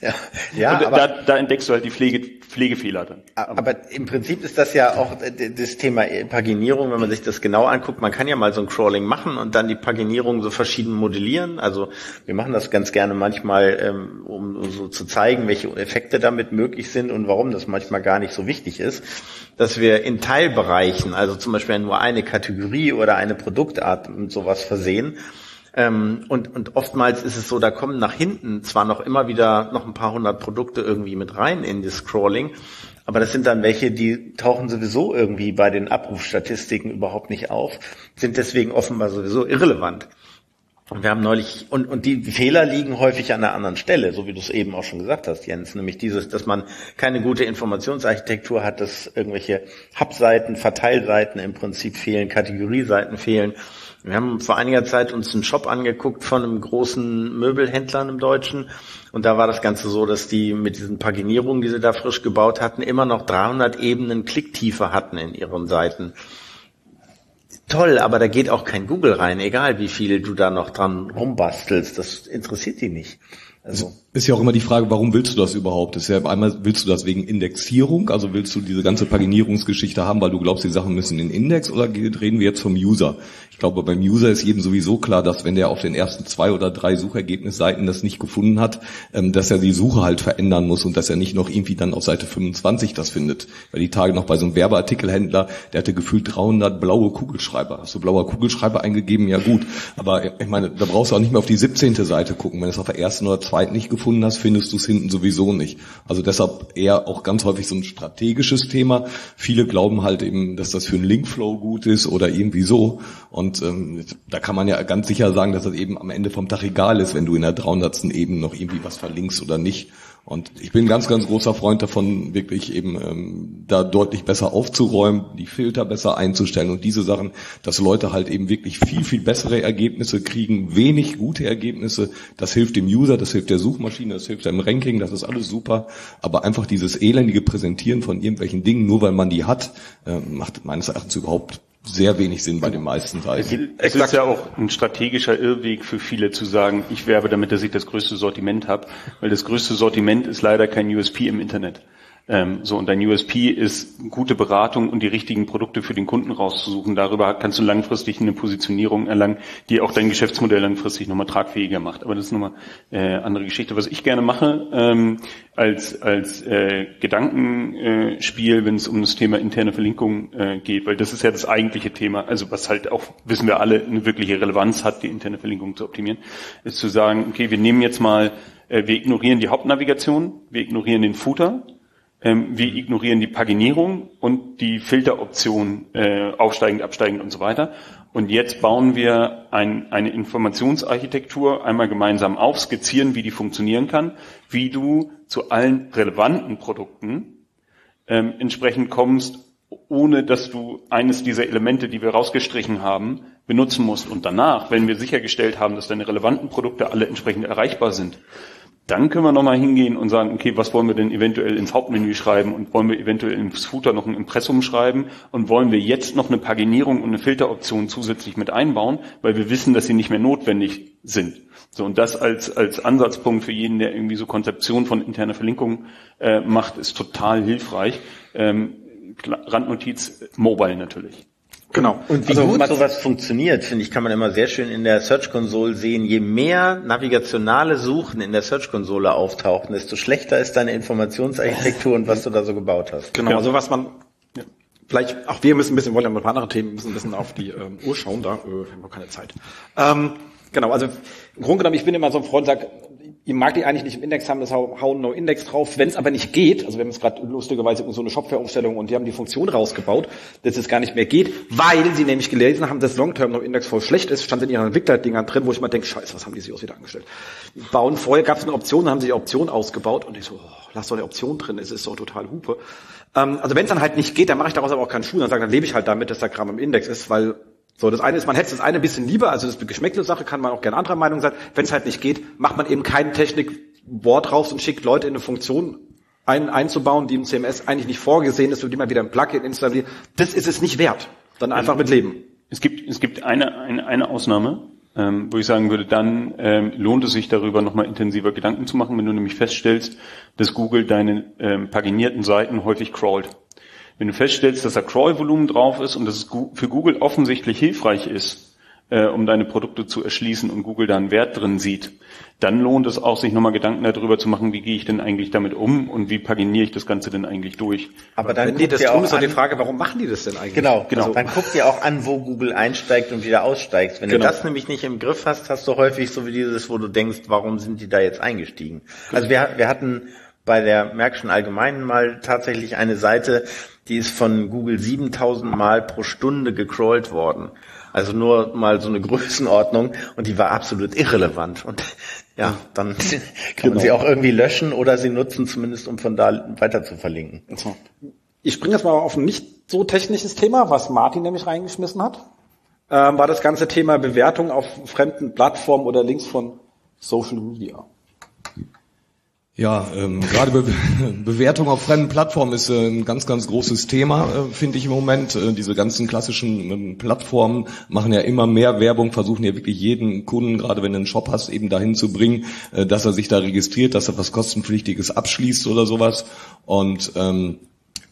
Äh, ja, ja und aber, da, da entdeckst du halt die Pflege, Pflegefehler dann. Aber im Prinzip ist das ja auch das Thema Paginierung, wenn man sich das genau anguckt. Man kann ja mal so ein Crawling machen und dann die Paginierung so verschieden modellieren. Also wir machen das ganz gerne manchmal, ähm, um so zu zeigen, welche Effekte damit möglich sind und warum das manchmal gar nicht so wichtig ist, dass wir in Teilbereichen, also zum Beispiel nur eine Kategorie oder eine Produktart und sowas versehen ähm, und, und oftmals ist es so, da kommen nach hinten zwar noch immer wieder noch ein paar hundert Produkte irgendwie mit rein in das Scrolling, aber das sind dann welche, die tauchen sowieso irgendwie bei den Abrufstatistiken überhaupt nicht auf, sind deswegen offenbar sowieso irrelevant. Und wir haben neulich, und, und die Fehler liegen häufig an einer anderen Stelle, so wie du es eben auch schon gesagt hast, Jens, nämlich dieses, dass man keine gute Informationsarchitektur hat, dass irgendwelche Hubseiten, Verteilseiten im Prinzip fehlen, Kategorieseiten fehlen wir haben vor einiger Zeit uns einen Shop angeguckt von einem großen Möbelhändler im Deutschen und da war das Ganze so, dass die mit diesen Paginierungen, die sie da frisch gebaut hatten, immer noch 300 Ebenen Klicktiefe hatten in ihren Seiten. Toll, aber da geht auch kein Google rein, egal wie viel du da noch dran rumbastelst, das interessiert die nicht. Also ist ja auch immer die Frage, warum willst du das überhaupt? ist ja einmal willst du das wegen Indexierung, also willst du diese ganze Paginierungsgeschichte haben, weil du glaubst, die Sachen müssen in Index oder reden wir jetzt vom User? Ich glaube, beim User ist jedem sowieso klar, dass wenn der auf den ersten zwei oder drei Suchergebnisseiten das nicht gefunden hat, ähm, dass er die Suche halt verändern muss und dass er nicht noch irgendwie dann auf Seite 25 das findet. Weil die Tage noch bei so einem Werbeartikelhändler, der hatte gefühlt 300 blaue Kugelschreiber. Hast du blauer Kugelschreiber eingegeben? Ja gut. Aber ich meine, da brauchst du auch nicht mehr auf die 17. Seite gucken. Wenn es auf der ersten oder zweiten zweit nicht gefunden hast, findest du es hinten sowieso nicht. Also deshalb eher auch ganz häufig so ein strategisches Thema. Viele glauben halt eben, dass das für einen Linkflow gut ist oder irgendwie so. Und ähm, da kann man ja ganz sicher sagen, dass das eben am Ende vom Tag egal ist, wenn du in der 300. Ebene noch irgendwie was verlinkst oder nicht. Und ich bin ganz, ganz großer Freund davon, wirklich eben ähm, da deutlich besser aufzuräumen, die Filter besser einzustellen und diese Sachen, dass Leute halt eben wirklich viel, viel bessere Ergebnisse kriegen, wenig gute Ergebnisse. Das hilft dem User, das hilft der Suchmaschine, das hilft dem Ranking, das ist alles super. Aber einfach dieses elendige Präsentieren von irgendwelchen Dingen, nur weil man die hat, äh, macht meines Erachtens überhaupt sehr wenig Sinn bei den meisten Seiten. Es ist ja auch ein strategischer Irrweg für viele zu sagen, ich werbe damit, dass ich das größte Sortiment habe, weil das größte Sortiment ist leider kein USP im Internet. Ähm, so, und dein USP ist gute Beratung und die richtigen Produkte für den Kunden rauszusuchen. Darüber kannst du langfristig eine Positionierung erlangen, die auch dein Geschäftsmodell langfristig nochmal tragfähiger macht. Aber das ist nochmal äh, andere Geschichte. Was ich gerne mache, ähm, als, als äh, Gedankenspiel, wenn es um das Thema interne Verlinkung äh, geht, weil das ist ja das eigentliche Thema, also was halt auch, wissen wir alle, eine wirkliche Relevanz hat, die interne Verlinkung zu optimieren, ist zu sagen, okay, wir nehmen jetzt mal, äh, wir ignorieren die Hauptnavigation, wir ignorieren den Footer, ähm, wir ignorieren die Paginierung und die Filteroption äh, aufsteigend, absteigend und so weiter. Und jetzt bauen wir ein, eine Informationsarchitektur einmal gemeinsam auf, skizzieren, wie die funktionieren kann, wie du zu allen relevanten Produkten ähm, entsprechend kommst, ohne dass du eines dieser Elemente, die wir rausgestrichen haben, benutzen musst. Und danach, wenn wir sichergestellt haben, dass deine relevanten Produkte alle entsprechend erreichbar sind, dann können wir nochmal hingehen und sagen, okay, was wollen wir denn eventuell ins Hauptmenü schreiben und wollen wir eventuell ins Footer noch ein Impressum schreiben und wollen wir jetzt noch eine Paginierung und eine Filteroption zusätzlich mit einbauen, weil wir wissen, dass sie nicht mehr notwendig sind. So, und das als, als Ansatzpunkt für jeden, der irgendwie so Konzeption von interner Verlinkung äh, macht, ist total hilfreich. Ähm, Randnotiz, Mobile natürlich. Genau. Und wie also, gut sowas funktioniert, finde ich, kann man immer sehr schön in der Search Console sehen. Je mehr navigationale Suchen in der Search Console auftauchen, desto schlechter ist deine Informationsarchitektur und was du da so gebaut hast. Genau, also was man ja. vielleicht, auch wir müssen ein bisschen, wollen ja ein paar andere Themen, müssen ein bisschen auf die ähm, Uhr schauen, da äh, haben wir keine Zeit. Ähm, genau, also im Grunde genommen, ich bin immer so ein Freund, sag, ihr mag die eigentlich nicht im Index haben, das hauen no Index drauf. Wenn es aber nicht geht, also wir haben jetzt gerade lustigerweise so eine Shopware-Umstellung und die haben die Funktion rausgebaut, dass es gar nicht mehr geht, weil sie nämlich gelesen haben, dass Long-Term No Index voll schlecht ist, stand in ihren Entwicklerdingern drin, wo ich mal denke, scheiße, was haben die sich aus wieder angestellt? Bauen vorher gab es eine Option, dann haben sie die Option ausgebaut und ich so, oh, lass doch eine Option drin, es ist doch total Hupe. Ähm, also wenn es dann halt nicht geht, dann mache ich daraus aber auch keinen Schuh, dann sage dann lebe ich halt damit, dass der Kram im Index ist, weil so, das eine ist, man hätte das eine ein bisschen lieber, also das ist eine Geschmäckle-Sache, kann man auch gerne anderer Meinung sein. Wenn es halt nicht geht, macht man eben keine Technik-Board raus und schickt Leute in eine Funktion ein, einzubauen, die im CMS eigentlich nicht vorgesehen ist, für die man wieder ein Plugin installiert. Das ist es nicht wert. Dann einfach mit leben. Es gibt, es gibt eine, eine, eine Ausnahme, ähm, wo ich sagen würde, dann ähm, lohnt es sich darüber nochmal intensiver Gedanken zu machen, wenn du nämlich feststellst, dass Google deine ähm, paginierten Seiten häufig crawlt. Wenn du feststellst, dass da Crawl-Volumen drauf ist und dass es für Google offensichtlich hilfreich ist, äh, um deine Produkte zu erschließen und Google da einen Wert drin sieht, dann lohnt es auch, sich nochmal Gedanken darüber zu machen, wie gehe ich denn eigentlich damit um und wie paginiere ich das Ganze denn eigentlich durch. Aber dann Wenn die das tun, ist doch die Frage, warum machen die das denn eigentlich? Genau, genau. Also, dann guckt ihr auch an, wo Google einsteigt und wieder aussteigt. Wenn genau. du das nämlich nicht im Griff hast, hast du häufig so wie dieses, wo du denkst, warum sind die da jetzt eingestiegen? Also wir, wir hatten bei der Märkischen Allgemeinen mal tatsächlich eine Seite, die ist von Google 7000 Mal pro Stunde gecrawlt worden. Also nur mal so eine Größenordnung und die war absolut irrelevant. Und ja, dann kann genau. man sie auch irgendwie löschen oder sie nutzen zumindest, um von da weiter zu verlinken. Ich springe jetzt mal auf ein nicht so technisches Thema, was Martin nämlich reingeschmissen hat. Ähm, war das ganze Thema Bewertung auf fremden Plattformen oder Links von Social Media. Ja, ähm, gerade Be Bewertung auf fremden Plattformen ist äh, ein ganz, ganz großes Thema, äh, finde ich im Moment. Äh, diese ganzen klassischen ähm, Plattformen machen ja immer mehr Werbung, versuchen ja wirklich jeden Kunden, gerade wenn du einen Shop hast, eben dahin zu bringen, äh, dass er sich da registriert, dass er was kostenpflichtiges abschließt oder sowas. Und ähm,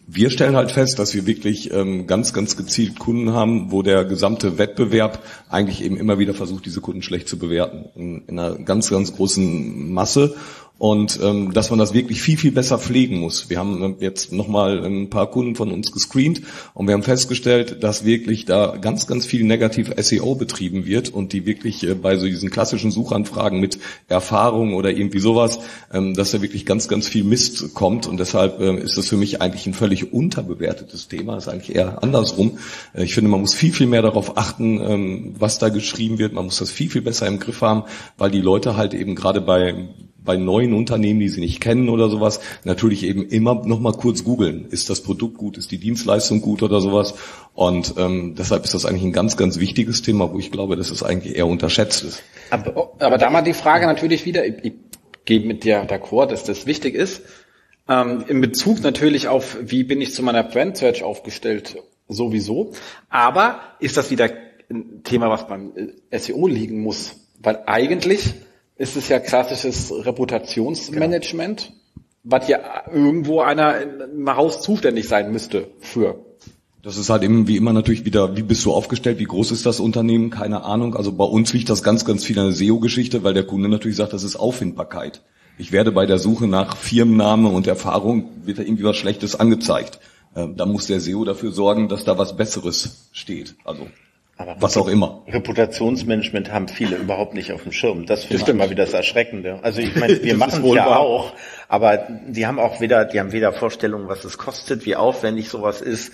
wir stellen halt fest, dass wir wirklich ähm, ganz, ganz gezielt Kunden haben, wo der gesamte Wettbewerb eigentlich eben immer wieder versucht, diese Kunden schlecht zu bewerten. In, in einer ganz, ganz großen Masse. Und ähm, dass man das wirklich viel, viel besser pflegen muss. Wir haben ähm, jetzt nochmal ein paar Kunden von uns gescreent und wir haben festgestellt, dass wirklich da ganz, ganz viel negativ SEO betrieben wird und die wirklich äh, bei so diesen klassischen Suchanfragen mit Erfahrung oder irgendwie sowas, ähm, dass da wirklich ganz, ganz viel Mist kommt und deshalb ähm, ist das für mich eigentlich ein völlig unterbewertetes Thema, das ist eigentlich eher andersrum. Äh, ich finde, man muss viel, viel mehr darauf achten, ähm, was da geschrieben wird, man muss das viel, viel besser im Griff haben, weil die Leute halt eben gerade bei bei neuen Unternehmen, die sie nicht kennen oder sowas, natürlich eben immer noch mal kurz googeln. Ist das Produkt gut? Ist die Dienstleistung gut oder sowas? Und ähm, deshalb ist das eigentlich ein ganz, ganz wichtiges Thema, wo ich glaube, dass es eigentlich eher unterschätzt ist. Aber, aber da mal die Frage natürlich wieder, ich, ich gehe mit dir d'accord, dass das wichtig ist. Ähm, in Bezug natürlich auf, wie bin ich zu meiner Brand Search aufgestellt, sowieso. Aber ist das wieder ein Thema, was beim äh, SEO liegen muss? Weil eigentlich ist es ja klassisches Reputationsmanagement, genau. was ja irgendwo einer im Haus zuständig sein müsste für. Das ist halt eben wie immer natürlich wieder, wie bist du aufgestellt, wie groß ist das Unternehmen, keine Ahnung. Also bei uns liegt das ganz, ganz viel an der SEO-Geschichte, weil der Kunde natürlich sagt, das ist Auffindbarkeit. Ich werde bei der Suche nach Firmenname und Erfahrung, wird da irgendwie was Schlechtes angezeigt. Ähm, da muss der SEO dafür sorgen, dass da was Besseres steht. Also aber was auch immer. Reputationsmanagement haben viele überhaupt nicht auf dem Schirm. Das finde ich immer wieder das Erschreckende. Also ich meine, wir machen es ja auch, aber die haben auch weder, die haben weder Vorstellungen, was es kostet, wie aufwendig sowas ist.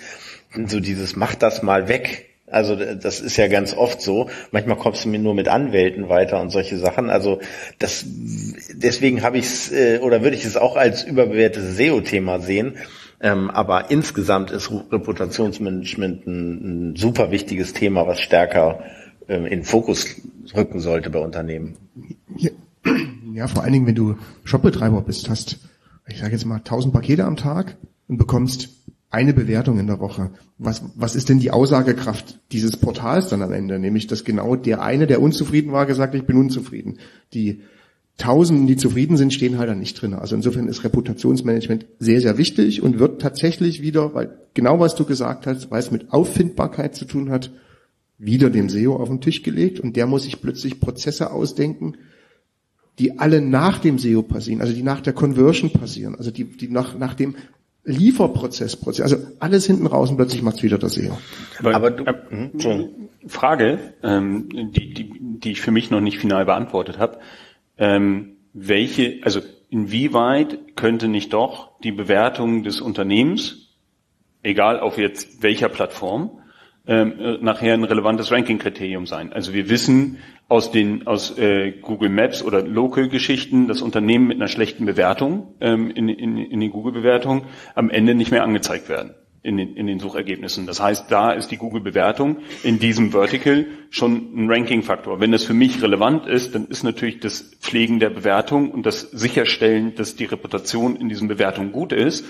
So dieses, mach das mal weg. Also das ist ja ganz oft so. Manchmal kommst du mir nur mit Anwälten weiter und solche Sachen. Also das deswegen habe ich es äh, oder würde ich es auch als überbewertetes SEO-Thema sehen ähm, aber insgesamt ist Reputationsmanagement ein, ein super wichtiges Thema, was stärker ähm, in Fokus rücken sollte bei Unternehmen. Ja, ja, vor allen Dingen, wenn du Shopbetreiber bist, hast, ich sage jetzt mal, 1000 Pakete am Tag und bekommst eine Bewertung in der Woche. Was, was ist denn die Aussagekraft dieses Portals dann am Ende? Nämlich, dass genau der eine, der unzufrieden war, gesagt, ich bin unzufrieden. Die Tausenden, die zufrieden sind, stehen halt da nicht drin. Also insofern ist Reputationsmanagement sehr, sehr wichtig und wird tatsächlich wieder, weil genau was du gesagt hast, weil es mit Auffindbarkeit zu tun hat, wieder dem SEO auf den Tisch gelegt und der muss sich plötzlich Prozesse ausdenken, die alle nach dem SEO passieren, also die nach der Conversion passieren, also die, die nach, nach dem Lieferprozess, also alles hinten raus und plötzlich macht's wieder der SEO. Aber, Aber du, äh, Frage, ähm, die, die, die ich für mich noch nicht final beantwortet habe ähm, welche, also inwieweit könnte nicht doch die Bewertung des Unternehmens, egal auf jetzt welcher Plattform, ähm, äh, nachher ein relevantes Ranking-Kriterium sein. Also wir wissen aus den aus äh, Google Maps oder Local-Geschichten, dass Unternehmen mit einer schlechten Bewertung ähm, in, in, in den Google-Bewertungen am Ende nicht mehr angezeigt werden in den, in den Suchergebnissen. Das heißt, da ist die Google-Bewertung in diesem Vertical schon ein Ranking-Faktor. Wenn das für mich relevant ist, dann ist natürlich das Pflegen der Bewertung und das Sicherstellen, dass die Reputation in diesen Bewertungen gut ist,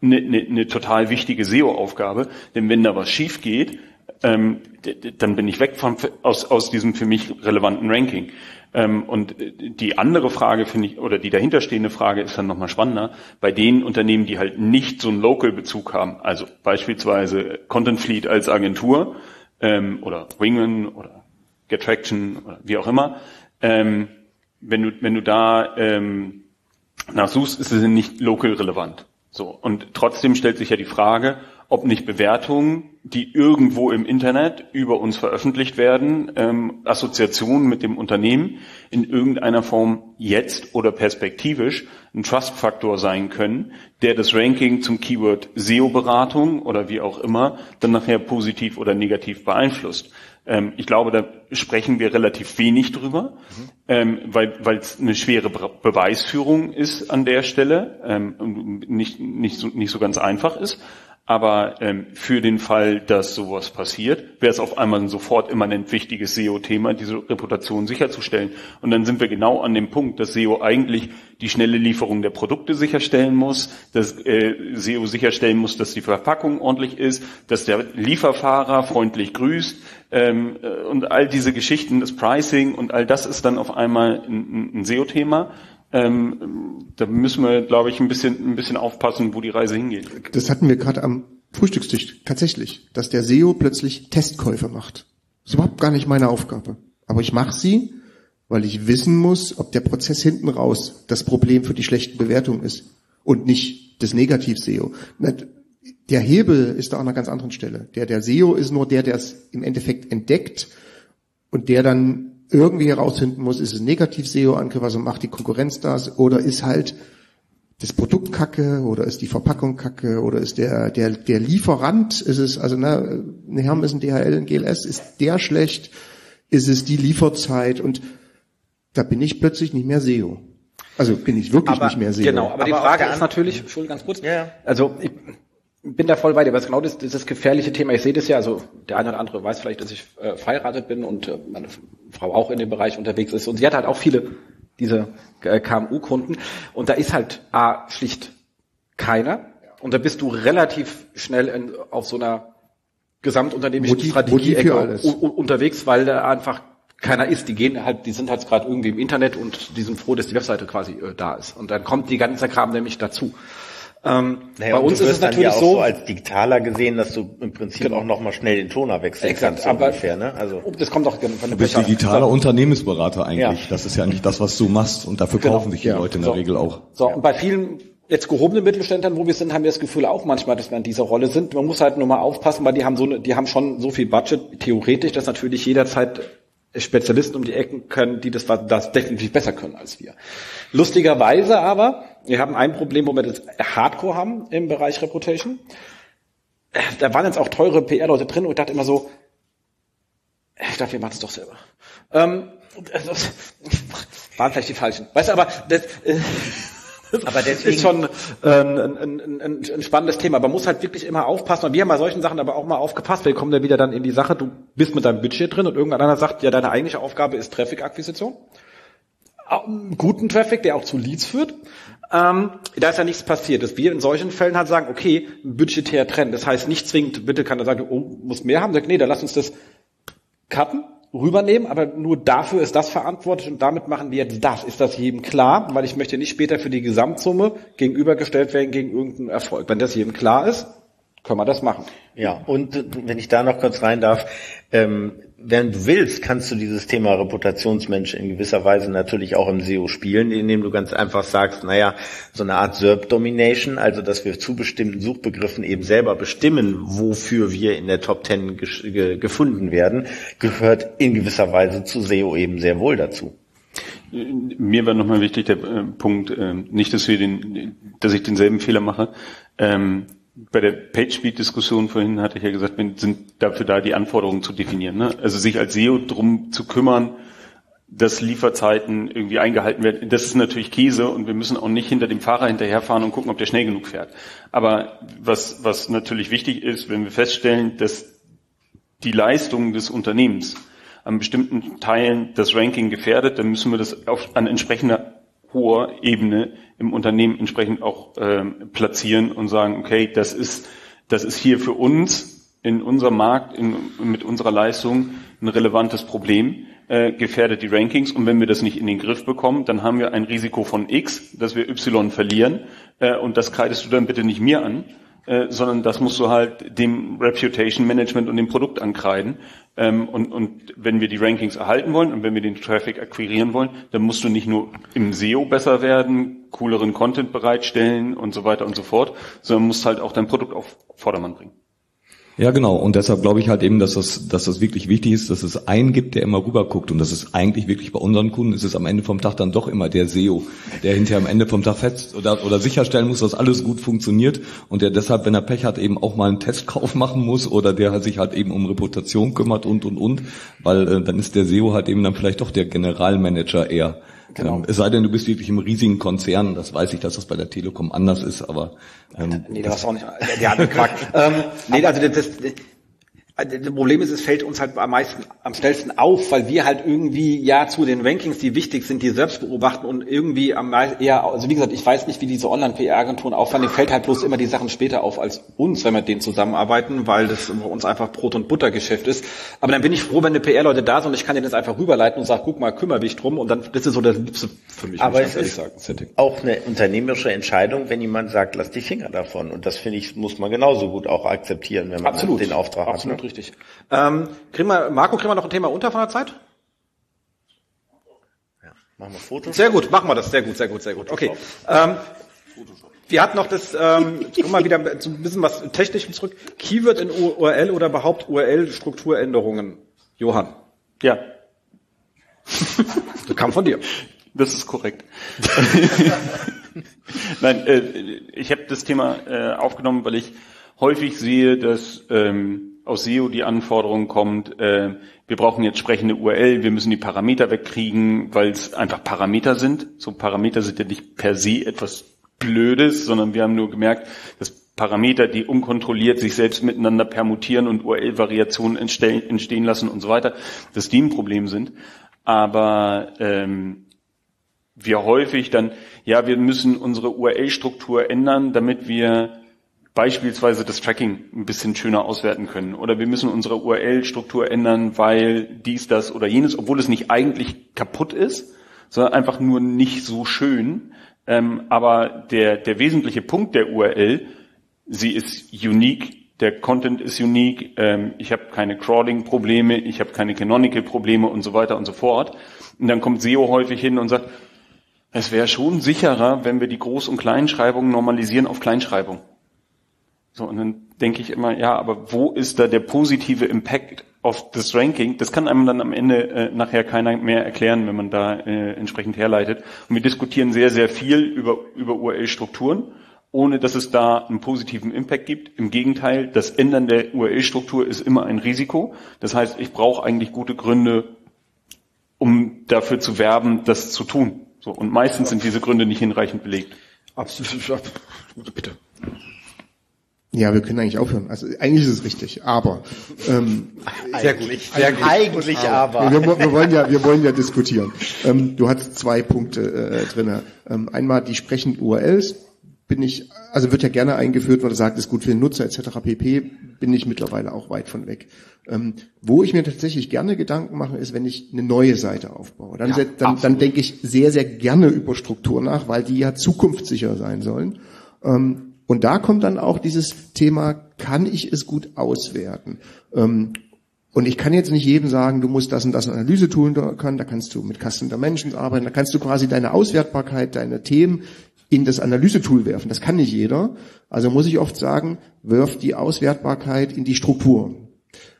eine, eine, eine total wichtige SEO-Aufgabe. Denn wenn da was schief geht, ähm, dann bin ich weg von, aus, aus diesem für mich relevanten Ranking. Ähm, und die andere Frage finde ich, oder die dahinterstehende Frage ist dann nochmal spannender, bei den Unternehmen, die halt nicht so einen Local-Bezug haben, also beispielsweise Content Fleet als Agentur ähm, oder Wingman oder Getraction oder wie auch immer, ähm, wenn du, wenn du da ähm, nachsuchst, ist es nicht local relevant. So. Und trotzdem stellt sich ja die Frage, ob nicht Bewertungen, die irgendwo im Internet über uns veröffentlicht werden, ähm, Assoziationen mit dem Unternehmen in irgendeiner Form jetzt oder perspektivisch ein Trust-Faktor sein können, der das Ranking zum Keyword SEO-Beratung oder wie auch immer dann nachher positiv oder negativ beeinflusst. Ähm, ich glaube, da sprechen wir relativ wenig drüber, mhm. ähm, weil es eine schwere Be Beweisführung ist an der Stelle, ähm, nicht, nicht, so, nicht so ganz einfach ist. Aber ähm, für den Fall, dass sowas passiert, wäre es auf einmal ein sofort immanent wichtiges SEO-Thema, diese Reputation sicherzustellen. Und dann sind wir genau an dem Punkt, dass SEO eigentlich die schnelle Lieferung der Produkte sicherstellen muss, dass äh, SEO sicherstellen muss, dass die Verpackung ordentlich ist, dass der Lieferfahrer freundlich grüßt ähm, äh, und all diese Geschichten, das Pricing und all das ist dann auf einmal ein, ein SEO-Thema. Ähm, da müssen wir, glaube ich, ein bisschen, ein bisschen aufpassen, wo die Reise hingeht. Das hatten wir gerade am Frühstückstisch tatsächlich, dass der SEO plötzlich Testkäufe macht. Das ist überhaupt gar nicht meine Aufgabe. Aber ich mache sie, weil ich wissen muss, ob der Prozess hinten raus das Problem für die schlechten Bewertungen ist und nicht das Negativ-SEO. Der Hebel ist da an einer ganz anderen Stelle. Der, der SEO ist nur der, der es im Endeffekt entdeckt und der dann irgendwie herausfinden muss, ist es Negativ-SEO-Angriff, also macht die Konkurrenz das oder ist halt das Produkt kacke oder ist die Verpackung kacke oder ist der, der, der Lieferant, ist es, also ne, eine Hermes, ein DHL, ein GLS, ist der schlecht, ist es die Lieferzeit und da bin ich plötzlich nicht mehr SEO. Also bin ich wirklich aber, nicht mehr SEO. Genau, aber, aber die Frage ist natürlich, Entschuldigung, ganz kurz, ja. also ich bin da voll bei dir, weil es genau das, das gefährliche Thema, ich sehe das ja, also der eine oder andere weiß vielleicht, dass ich äh, verheiratet bin und äh, meine Frau auch in dem Bereich unterwegs ist und sie hat halt auch viele diese äh, KMU-Kunden. Und da ist halt A, schlicht keiner. Und da bist du relativ schnell in, auf so einer gesamtunternehmischen Strategie unterwegs, weil da einfach keiner ist. Die gehen halt, die sind halt gerade irgendwie im Internet und die sind froh, dass die Webseite quasi äh, da ist. Und dann kommt die ganze Kram nämlich dazu. Ähm, naja, bei uns ist es natürlich ja so, so, als Digitaler gesehen, dass du im Prinzip genau. auch nochmal schnell den Toner wechseln Exakt, kannst. Aber ungefähr, ne? Also das kommt auch von der Du bist digitaler Unternehmensberater eigentlich. Ja. Das ist ja eigentlich das, was du machst und dafür genau. kaufen dich die ja. Leute in der so. Regel auch. So und bei vielen jetzt gehobenen Mittelständlern, wo wir sind, haben wir das Gefühl auch manchmal, dass wir in dieser Rolle sind. Man muss halt nur mal aufpassen, weil die haben so, die haben schon so viel Budget theoretisch, dass natürlich jederzeit Spezialisten um die Ecken können, die das, das definitiv besser können als wir. Lustigerweise aber, wir haben ein Problem, wo wir das Hardcore haben im Bereich Reputation. Da waren jetzt auch teure PR-Leute drin und ich dachte immer so, ich dachte, wir machen es doch selber. Ähm, das waren vielleicht die falschen. Weißt du, aber das, äh, aber deswegen ist schon äh, ein, ein, ein, ein, spannendes Thema. Man muss halt wirklich immer aufpassen. Und wir haben bei solchen Sachen aber auch mal aufgepasst. Wir kommen da wieder dann in die Sache, du bist mit deinem Budget drin und irgendein anderer sagt, ja, deine eigentliche Aufgabe ist Traffic-Akquisition. Guten Traffic, der auch zu Leads führt. Ähm, da ist ja nichts passiert. Dass wir in solchen Fällen halt sagen, okay, budgetär Trend. Das heißt nicht zwingend, bitte kann er sagen, oh, muss mehr haben. Sagt, nee, dann lass uns das cutten rübernehmen, aber nur dafür ist das verantwortlich und damit machen wir jetzt das. Ist das jedem klar? Weil ich möchte nicht später für die Gesamtsumme gegenübergestellt werden gegen irgendeinen Erfolg. Wenn das jedem klar ist, können wir das machen. Ja, und wenn ich da noch kurz rein darf, ähm, wenn du willst, kannst du dieses Thema Reputationsmensch in gewisser Weise natürlich auch im SEO spielen, indem du ganz einfach sagst, naja, so eine Art SERP-Domination, also dass wir zu bestimmten Suchbegriffen eben selber bestimmen, wofür wir in der Top 10 ge gefunden werden, gehört in gewisser Weise zu SEO eben sehr wohl dazu. Mir war nochmal wichtig der äh, Punkt, äh, nicht, dass wir den, dass ich denselben Fehler mache. Ähm, bei der PageSpeed-Diskussion vorhin hatte ich ja gesagt, wir sind dafür da, die Anforderungen zu definieren. Ne? Also sich als SEO drum zu kümmern, dass Lieferzeiten irgendwie eingehalten werden, das ist natürlich Käse und wir müssen auch nicht hinter dem Fahrer hinterherfahren und gucken, ob der schnell genug fährt. Aber was, was natürlich wichtig ist, wenn wir feststellen, dass die Leistungen des Unternehmens an bestimmten Teilen das Ranking gefährdet, dann müssen wir das auf, an entsprechender hoher Ebene im Unternehmen entsprechend auch äh, platzieren und sagen, okay, das ist, das ist hier für uns in unserem Markt, in, mit unserer Leistung ein relevantes Problem, äh, gefährdet die Rankings. Und wenn wir das nicht in den Griff bekommen, dann haben wir ein Risiko von X, dass wir Y verlieren äh, und das kreidest du dann bitte nicht mir an, äh, sondern das musst du halt dem Reputation Management und dem Produkt ankreiden. Ähm, und, und wenn wir die Rankings erhalten wollen und wenn wir den Traffic akquirieren wollen, dann musst du nicht nur im SEO besser werden, cooleren Content bereitstellen und so weiter und so fort, sondern musst halt auch dein Produkt auf Vordermann bringen. Ja, genau. Und deshalb glaube ich halt eben, dass das, dass das wirklich wichtig ist, dass es einen gibt, der immer rüber guckt. Und das ist eigentlich wirklich bei unseren Kunden, ist es am Ende vom Tag dann doch immer der SEO, der hinterher am Ende vom Tag fest oder, oder sicherstellen muss, dass alles gut funktioniert und der deshalb, wenn er Pech hat, eben auch mal einen Testkauf machen muss oder der sich halt eben um Reputation kümmert und, und, und. Weil äh, dann ist der SEO halt eben dann vielleicht doch der Generalmanager eher. Genau. Ähm, es sei denn, du bist wirklich im riesigen Konzern, das weiß ich, dass das bei der Telekom anders ist, aber ähm, Nee, das war auch nicht der andere Quark. ähm, nee, also das, das, also, das Problem ist, es fällt uns halt am meisten, am schnellsten auf, weil wir halt irgendwie ja zu den Rankings, die wichtig sind, die selbst beobachten und irgendwie am meisten eher, also wie gesagt, ich weiß nicht, wie diese Online-PR-Agenturen auffallen, fällt halt bloß immer die Sachen später auf als uns, wenn wir mit denen zusammenarbeiten, weil das bei uns einfach Brot- und Buttergeschäft ist. Aber dann bin ich froh, wenn eine PR-Leute da sind und ich kann denen das einfach rüberleiten und sage, guck mal, kümmere dich drum und dann, das ist so das Liebste für mich. Aber es ist sagen, auch eine unternehmerische Entscheidung, wenn jemand sagt, lass die Finger davon. Und das finde ich, muss man genauso gut auch akzeptieren, wenn man Absolut. den Auftrag Absolut hat. Absolut ne? Richtig. Ähm, kriegen wir, Marco, kriegen wir noch ein Thema unter von der Zeit? Machen wir Fotos? Sehr gut, machen wir das. Sehr gut, sehr gut, sehr gut. Okay. Ähm, wir hatten noch das, ähm, komm mal wieder so ein bisschen was technisch zurück. Keyword in URL oder überhaupt URL-Strukturänderungen. Johann. Ja. Das kam von dir. Das ist korrekt. Nein, äh, ich habe das Thema äh, aufgenommen, weil ich häufig sehe, dass ähm, aus SEO die Anforderung kommt, äh, wir brauchen jetzt sprechende URL, wir müssen die Parameter wegkriegen, weil es einfach Parameter sind. So Parameter sind ja nicht per se etwas Blödes, sondern wir haben nur gemerkt, dass Parameter, die unkontrolliert sich selbst miteinander permutieren und URL-Variationen entstehen lassen und so weiter, dass die ein Problem sind. Aber ähm, wir häufig dann, ja, wir müssen unsere URL-Struktur ändern, damit wir beispielsweise das Tracking ein bisschen schöner auswerten können. Oder wir müssen unsere URL-Struktur ändern, weil dies, das oder jenes, obwohl es nicht eigentlich kaputt ist, sondern einfach nur nicht so schön. Ähm, aber der, der wesentliche Punkt der URL, sie ist unique, der Content ist unique, ähm, ich habe keine Crawling-Probleme, ich habe keine Canonical-Probleme und so weiter und so fort. Und dann kommt SEO häufig hin und sagt, es wäre schon sicherer, wenn wir die Groß- und Kleinschreibung normalisieren auf Kleinschreibung. So, und dann denke ich immer, ja, aber wo ist da der positive Impact auf das Ranking? Das kann einem dann am Ende äh, nachher keiner mehr erklären, wenn man da äh, entsprechend herleitet. Und wir diskutieren sehr, sehr viel über, über URL-Strukturen, ohne dass es da einen positiven Impact gibt. Im Gegenteil, das Ändern der URL-Struktur ist immer ein Risiko. Das heißt, ich brauche eigentlich gute Gründe, um dafür zu werben, das zu tun. So, und meistens sind diese Gründe nicht hinreichend belegt. Absolut. Bitte. Ja, wir können eigentlich aufhören. Also eigentlich ist es richtig, aber ähm, sehr gut. Sehr gut. Eigentlich aber. aber. Wir, wir, wollen ja, wir wollen ja diskutieren. Ähm, du hast zwei Punkte äh, drinne. Ähm, einmal die sprechenden URLs bin ich, also wird ja gerne eingeführt, weil er sagt, ist gut für den Nutzer etc. pp. Bin ich mittlerweile auch weit von weg. Ähm, wo ich mir tatsächlich gerne Gedanken mache, ist, wenn ich eine neue Seite aufbaue. Dann, ja, dann, dann denke ich sehr, sehr gerne über Struktur nach, weil die ja zukunftssicher sein sollen. Ähm, und da kommt dann auch dieses Thema, kann ich es gut auswerten? Ähm, und ich kann jetzt nicht jedem sagen, du musst das und das Analyse tun können, da kannst du mit Custom Dimensions arbeiten, da kannst du quasi deine Auswertbarkeit, deine Themen in das Analysetool werfen. Das kann nicht jeder. Also muss ich oft sagen, wirf die Auswertbarkeit in die Struktur.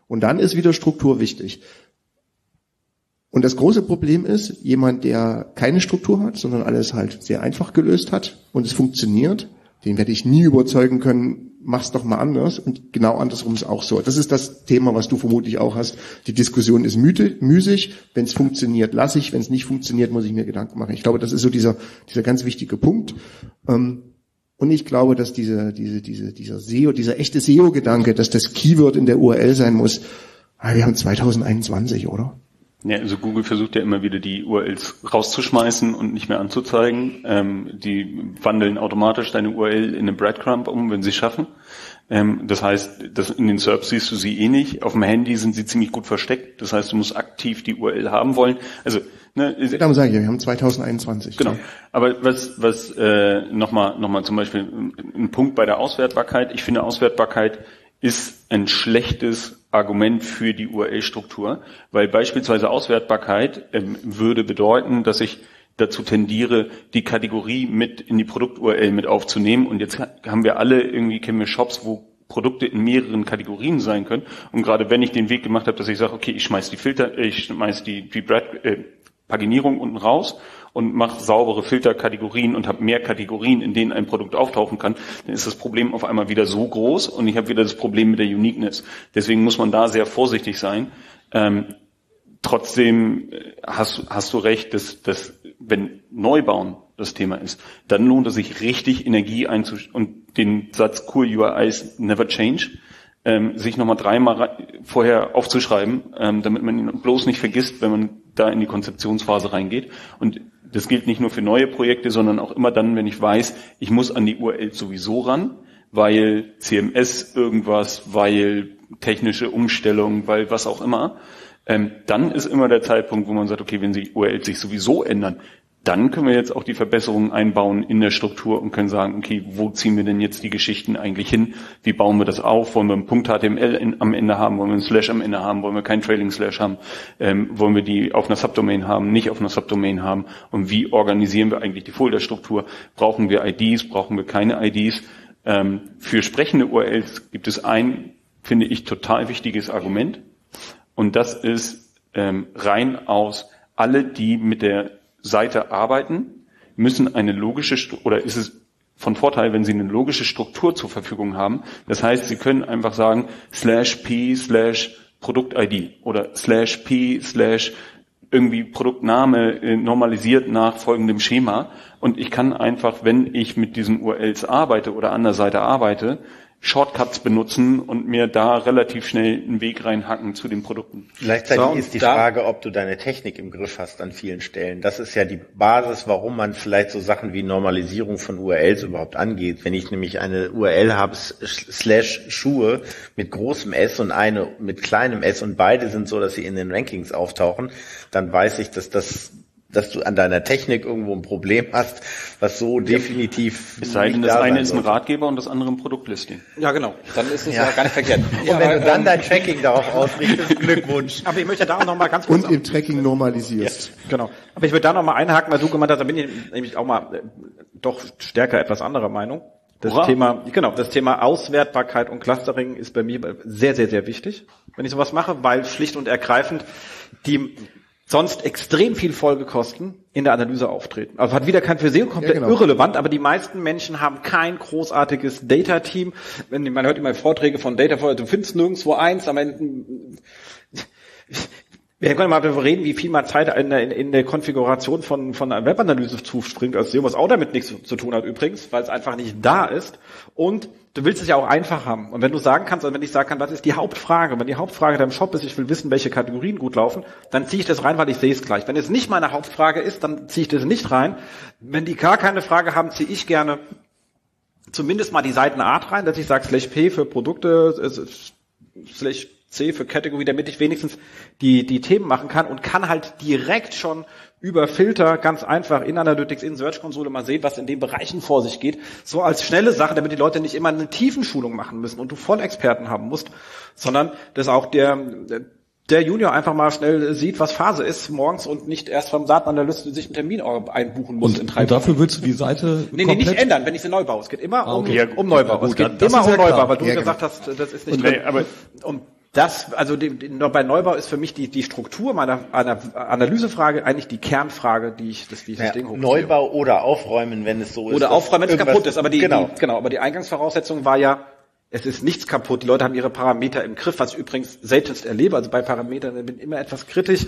Und dann ist wieder Struktur wichtig. Und das große Problem ist, jemand, der keine Struktur hat, sondern alles halt sehr einfach gelöst hat und es funktioniert, den werde ich nie überzeugen können, mach's doch mal anders. Und genau andersrum ist auch so. Das ist das Thema, was du vermutlich auch hast. Die Diskussion ist müßig. Wenn es funktioniert, lasse ich. Wenn es nicht funktioniert, muss ich mir Gedanken machen. Ich glaube, das ist so dieser, dieser ganz wichtige Punkt. Ähm, und ich glaube, dass diese, diese, diese, dieser SEO, dieser echte SEO-Gedanke, dass das Keyword in der URL sein muss, ah, wir haben 2021, oder? Ja, also Google versucht ja immer wieder die URLs rauszuschmeißen und nicht mehr anzuzeigen. Ähm, die wandeln automatisch deine URL in eine Breadcrumb um, wenn sie schaffen. Ähm, das heißt, das in den SERPs siehst du sie eh nicht. Auf dem Handy sind sie ziemlich gut versteckt. Das heißt, du musst aktiv die URL haben wollen. Also ne, Darum sage ich, wir haben 2021. Genau. Aber was was äh, nochmal noch mal zum Beispiel ein Punkt bei der Auswertbarkeit. Ich finde Auswertbarkeit ist ein schlechtes Argument für die URL-Struktur, weil beispielsweise Auswertbarkeit ähm, würde bedeuten, dass ich dazu tendiere, die Kategorie mit in die Produkt-URL mit aufzunehmen. Und jetzt haben wir alle irgendwie, kennen wir Shops, wo Produkte in mehreren Kategorien sein können. Und gerade wenn ich den Weg gemacht habe, dass ich sage, okay, ich schmeiß die Filter, ich schmeiß die, die Brad, äh, Paginierung unten raus und mache saubere Filterkategorien und habe mehr Kategorien, in denen ein Produkt auftauchen kann, dann ist das Problem auf einmal wieder so groß und ich habe wieder das Problem mit der Uniqueness. Deswegen muss man da sehr vorsichtig sein. Ähm, trotzdem äh, hast, hast du recht, dass, dass wenn Neubauen das Thema ist, dann lohnt es sich richtig Energie einzusch und den Satz Cool UIs never change ähm, sich nochmal dreimal vorher aufzuschreiben, ähm, damit man ihn bloß nicht vergisst, wenn man da in die Konzeptionsphase reingeht. Und das gilt nicht nur für neue Projekte, sondern auch immer dann, wenn ich weiß, ich muss an die URL sowieso ran, weil CMS irgendwas, weil technische Umstellung, weil was auch immer. Ähm, dann ist immer der Zeitpunkt, wo man sagt, okay, wenn die URLs sich sowieso ändern, dann können wir jetzt auch die Verbesserungen einbauen in der Struktur und können sagen, okay, wo ziehen wir denn jetzt die Geschichten eigentlich hin? Wie bauen wir das auf? Wollen wir einen Punkt HTML in, am Ende haben? Wollen wir einen Slash am Ende haben? Wollen wir keinen Trailing Slash haben? Ähm, wollen wir die auf einer Subdomain haben? Nicht auf einer Subdomain haben? Und wie organisieren wir eigentlich die Folderstruktur? Brauchen wir IDs? Brauchen wir keine IDs? Ähm, für sprechende URLs gibt es ein, finde ich, total wichtiges Argument. Und das ist ähm, rein aus alle, die mit der Seite arbeiten, müssen eine logische, oder ist es von Vorteil, wenn Sie eine logische Struktur zur Verfügung haben. Das heißt, Sie können einfach sagen, slash p slash Produkt-ID oder slash p slash irgendwie Produktname äh, normalisiert nach folgendem Schema. Und ich kann einfach, wenn ich mit diesen URLs arbeite oder an der Seite arbeite, Shortcuts benutzen und mir da relativ schnell einen Weg reinhacken zu den Produkten. Gleichzeitig so, ist die Frage, ob du deine Technik im Griff hast an vielen Stellen. Das ist ja die Basis, warum man vielleicht so Sachen wie Normalisierung von URLs überhaupt angeht. Wenn ich nämlich eine URL habe, slash Schuhe mit großem S und eine mit kleinem S und beide sind so, dass sie in den Rankings auftauchen, dann weiß ich, dass das dass du an deiner Technik irgendwo ein Problem hast, was so definitiv. Es sei denn, das eine ist ein Ratgeber und das andere ein Produktlisting. Ja, genau. Dann ist es ja, ja gar nicht verkehrt. Und ja, wenn du dann dein Tracking darauf ausrichtest, Glückwunsch. Aber ich möchte da auch noch mal ganz kurz. Und im Tracking normalisierst. Ja, genau. Aber ich würde da noch mal einhaken, weil du gemeint hast, da bin ich nämlich auch mal äh, doch stärker etwas anderer Meinung. Das Hurra. Thema, genau, das Thema Auswertbarkeit und Clustering ist bei mir sehr, sehr, sehr wichtig, wenn ich sowas mache, weil schlicht und ergreifend die sonst extrem viel Folgekosten in der Analyse auftreten. Also hat wieder kein für SEO komplett ja, genau. irrelevant, aber die meisten Menschen haben kein großartiges Data-Team. Wenn man hört immer Vorträge von Data, du findest nirgendwo eins, am Ende wir können mal darüber reden, wie viel mal Zeit in der, in der Konfiguration von, von einer Webanalyse zuspringt als SEO, was auch damit nichts zu tun hat übrigens, weil es einfach nicht da ist. Und du willst es ja auch einfach haben. Und wenn du sagen kannst, also wenn ich sagen kann, was ist die Hauptfrage, wenn die Hauptfrage deinem Shop ist, ich will wissen, welche Kategorien gut laufen, dann ziehe ich das rein, weil ich sehe es gleich. Wenn es nicht meine Hauptfrage ist, dann ziehe ich das nicht rein. Wenn die gar keine Frage haben, ziehe ich gerne zumindest mal die Seitenart rein, dass ich sage, slash P für Produkte, slash C für Category, damit ich wenigstens die, die Themen machen kann und kann halt direkt schon über Filter ganz einfach in Analytics, in Search Konsole mal sehen, was in den Bereichen vor sich geht. So als schnelle Sache, damit die Leute nicht immer eine Tiefenschulung machen müssen und du Vollexperten haben musst, sondern dass auch der, der Junior einfach mal schnell sieht, was Phase ist morgens und nicht erst vom Datenanalysten sich einen Termin einbuchen muss. Und, und dafür willst du die Seite Nee, nee, nicht ändern, wenn ich sie neu baue. Es geht immer ah, okay. um, um Neubau. Gut, es geht immer um ja Neubau, weil du ja, gesagt genau. hast, das ist nicht und, drin. Nee, aber und das, also die, die, bei Neubau ist für mich die, die Struktur meiner einer Analysefrage eigentlich die Kernfrage, die ich das, wie ich das Ding hochziehe. Neubau oder aufräumen, wenn es so ist. Oder aufräumen, wenn es kaputt ist. Aber die, genau. Die, genau, aber die Eingangsvoraussetzung war ja, es ist nichts kaputt. Die Leute haben ihre Parameter im Griff, was ich übrigens seltenst erlebe. Also bei Parametern bin ich immer etwas kritisch,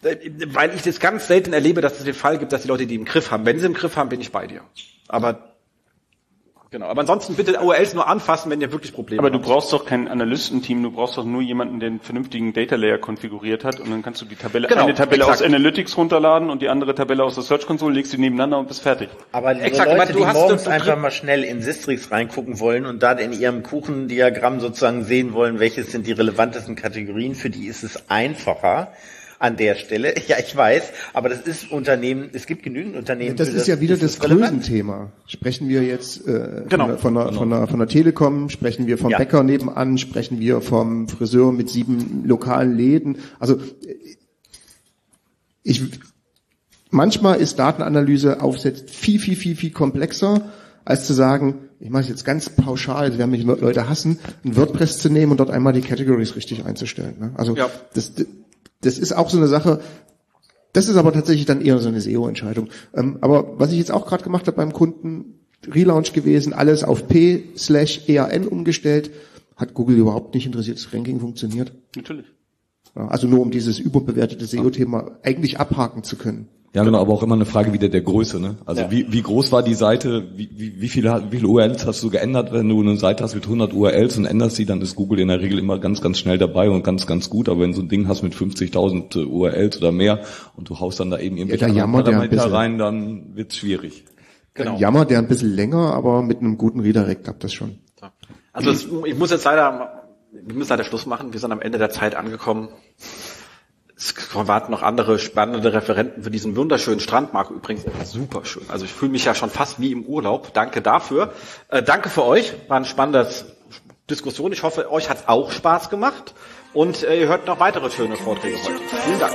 weil ich das ganz selten erlebe, dass es den Fall gibt, dass die Leute die im Griff haben. Wenn sie im Griff haben, bin ich bei dir. Aber Genau, aber ansonsten bitte URLs nur anfassen, wenn ihr wirklich Probleme habt. Aber du brauchst doch kein Analystenteam, du brauchst doch nur jemanden, der einen vernünftigen Data Layer konfiguriert hat und dann kannst du die Tabelle, genau, eine Tabelle exakt. aus Analytics runterladen und die andere Tabelle aus der Search Console, legst sie nebeneinander und bist fertig. Aber die exakt, Leute, die morgens einfach mal schnell in Sistrix reingucken wollen und da in ihrem Kuchendiagramm sozusagen sehen wollen, welches sind die relevantesten Kategorien, für die ist es einfacher, an der Stelle. Ja, ich weiß, aber das ist Unternehmen, es gibt genügend Unternehmen. Das ist das, ja wieder das, das Größenthema. Sprechen wir jetzt äh, genau. von, der, von, der, von der Telekom, sprechen wir vom ja. Bäcker nebenan, sprechen wir vom Friseur mit sieben lokalen Läden. Also ich manchmal ist Datenanalyse aufsetzt viel, viel, viel, viel komplexer, als zu sagen, ich mache es jetzt ganz pauschal, das werden mich Leute hassen, ein WordPress zu nehmen und dort einmal die Categories richtig einzustellen. Ne? Also ja. das, das ist auch so eine Sache, das ist aber tatsächlich dann eher so eine SEO-Entscheidung. Ähm, aber was ich jetzt auch gerade gemacht habe beim Kunden, Relaunch gewesen, alles auf P slash EAN umgestellt, hat Google überhaupt nicht interessiert, das Ranking funktioniert. Natürlich. Also nur um dieses überbewertete SEO-Thema eigentlich abhaken zu können. Ja, genau, aber auch immer eine Frage wieder der Größe. Ne? Also ja. wie, wie groß war die Seite, wie, wie, wie, viele, wie viele URLs hast du geändert? Wenn du eine Seite hast mit 100 URLs und änderst sie, dann ist Google in der Regel immer ganz, ganz schnell dabei und ganz, ganz gut. Aber wenn du so ein Ding hast mit 50.000 äh, URLs oder mehr und du haust dann da eben irgendwelche ja, Parameter rein, dann wird's schwierig. Genau. Jammer der ein bisschen länger, aber mit einem guten Redirect klappt das schon. Also es, ich muss jetzt leider, wir müssen leider Schluss machen. Wir sind am Ende der Zeit angekommen. Es warten noch andere spannende Referenten für diesen wunderschönen Strand. Marco, übrigens, super schön. Also ich fühle mich ja schon fast wie im Urlaub. Danke dafür. Äh, danke für euch. War ein spannendes Diskussion. Ich hoffe, euch hat auch Spaß gemacht. Und äh, ihr hört noch weitere schöne Vorträge heute. Vielen Dank.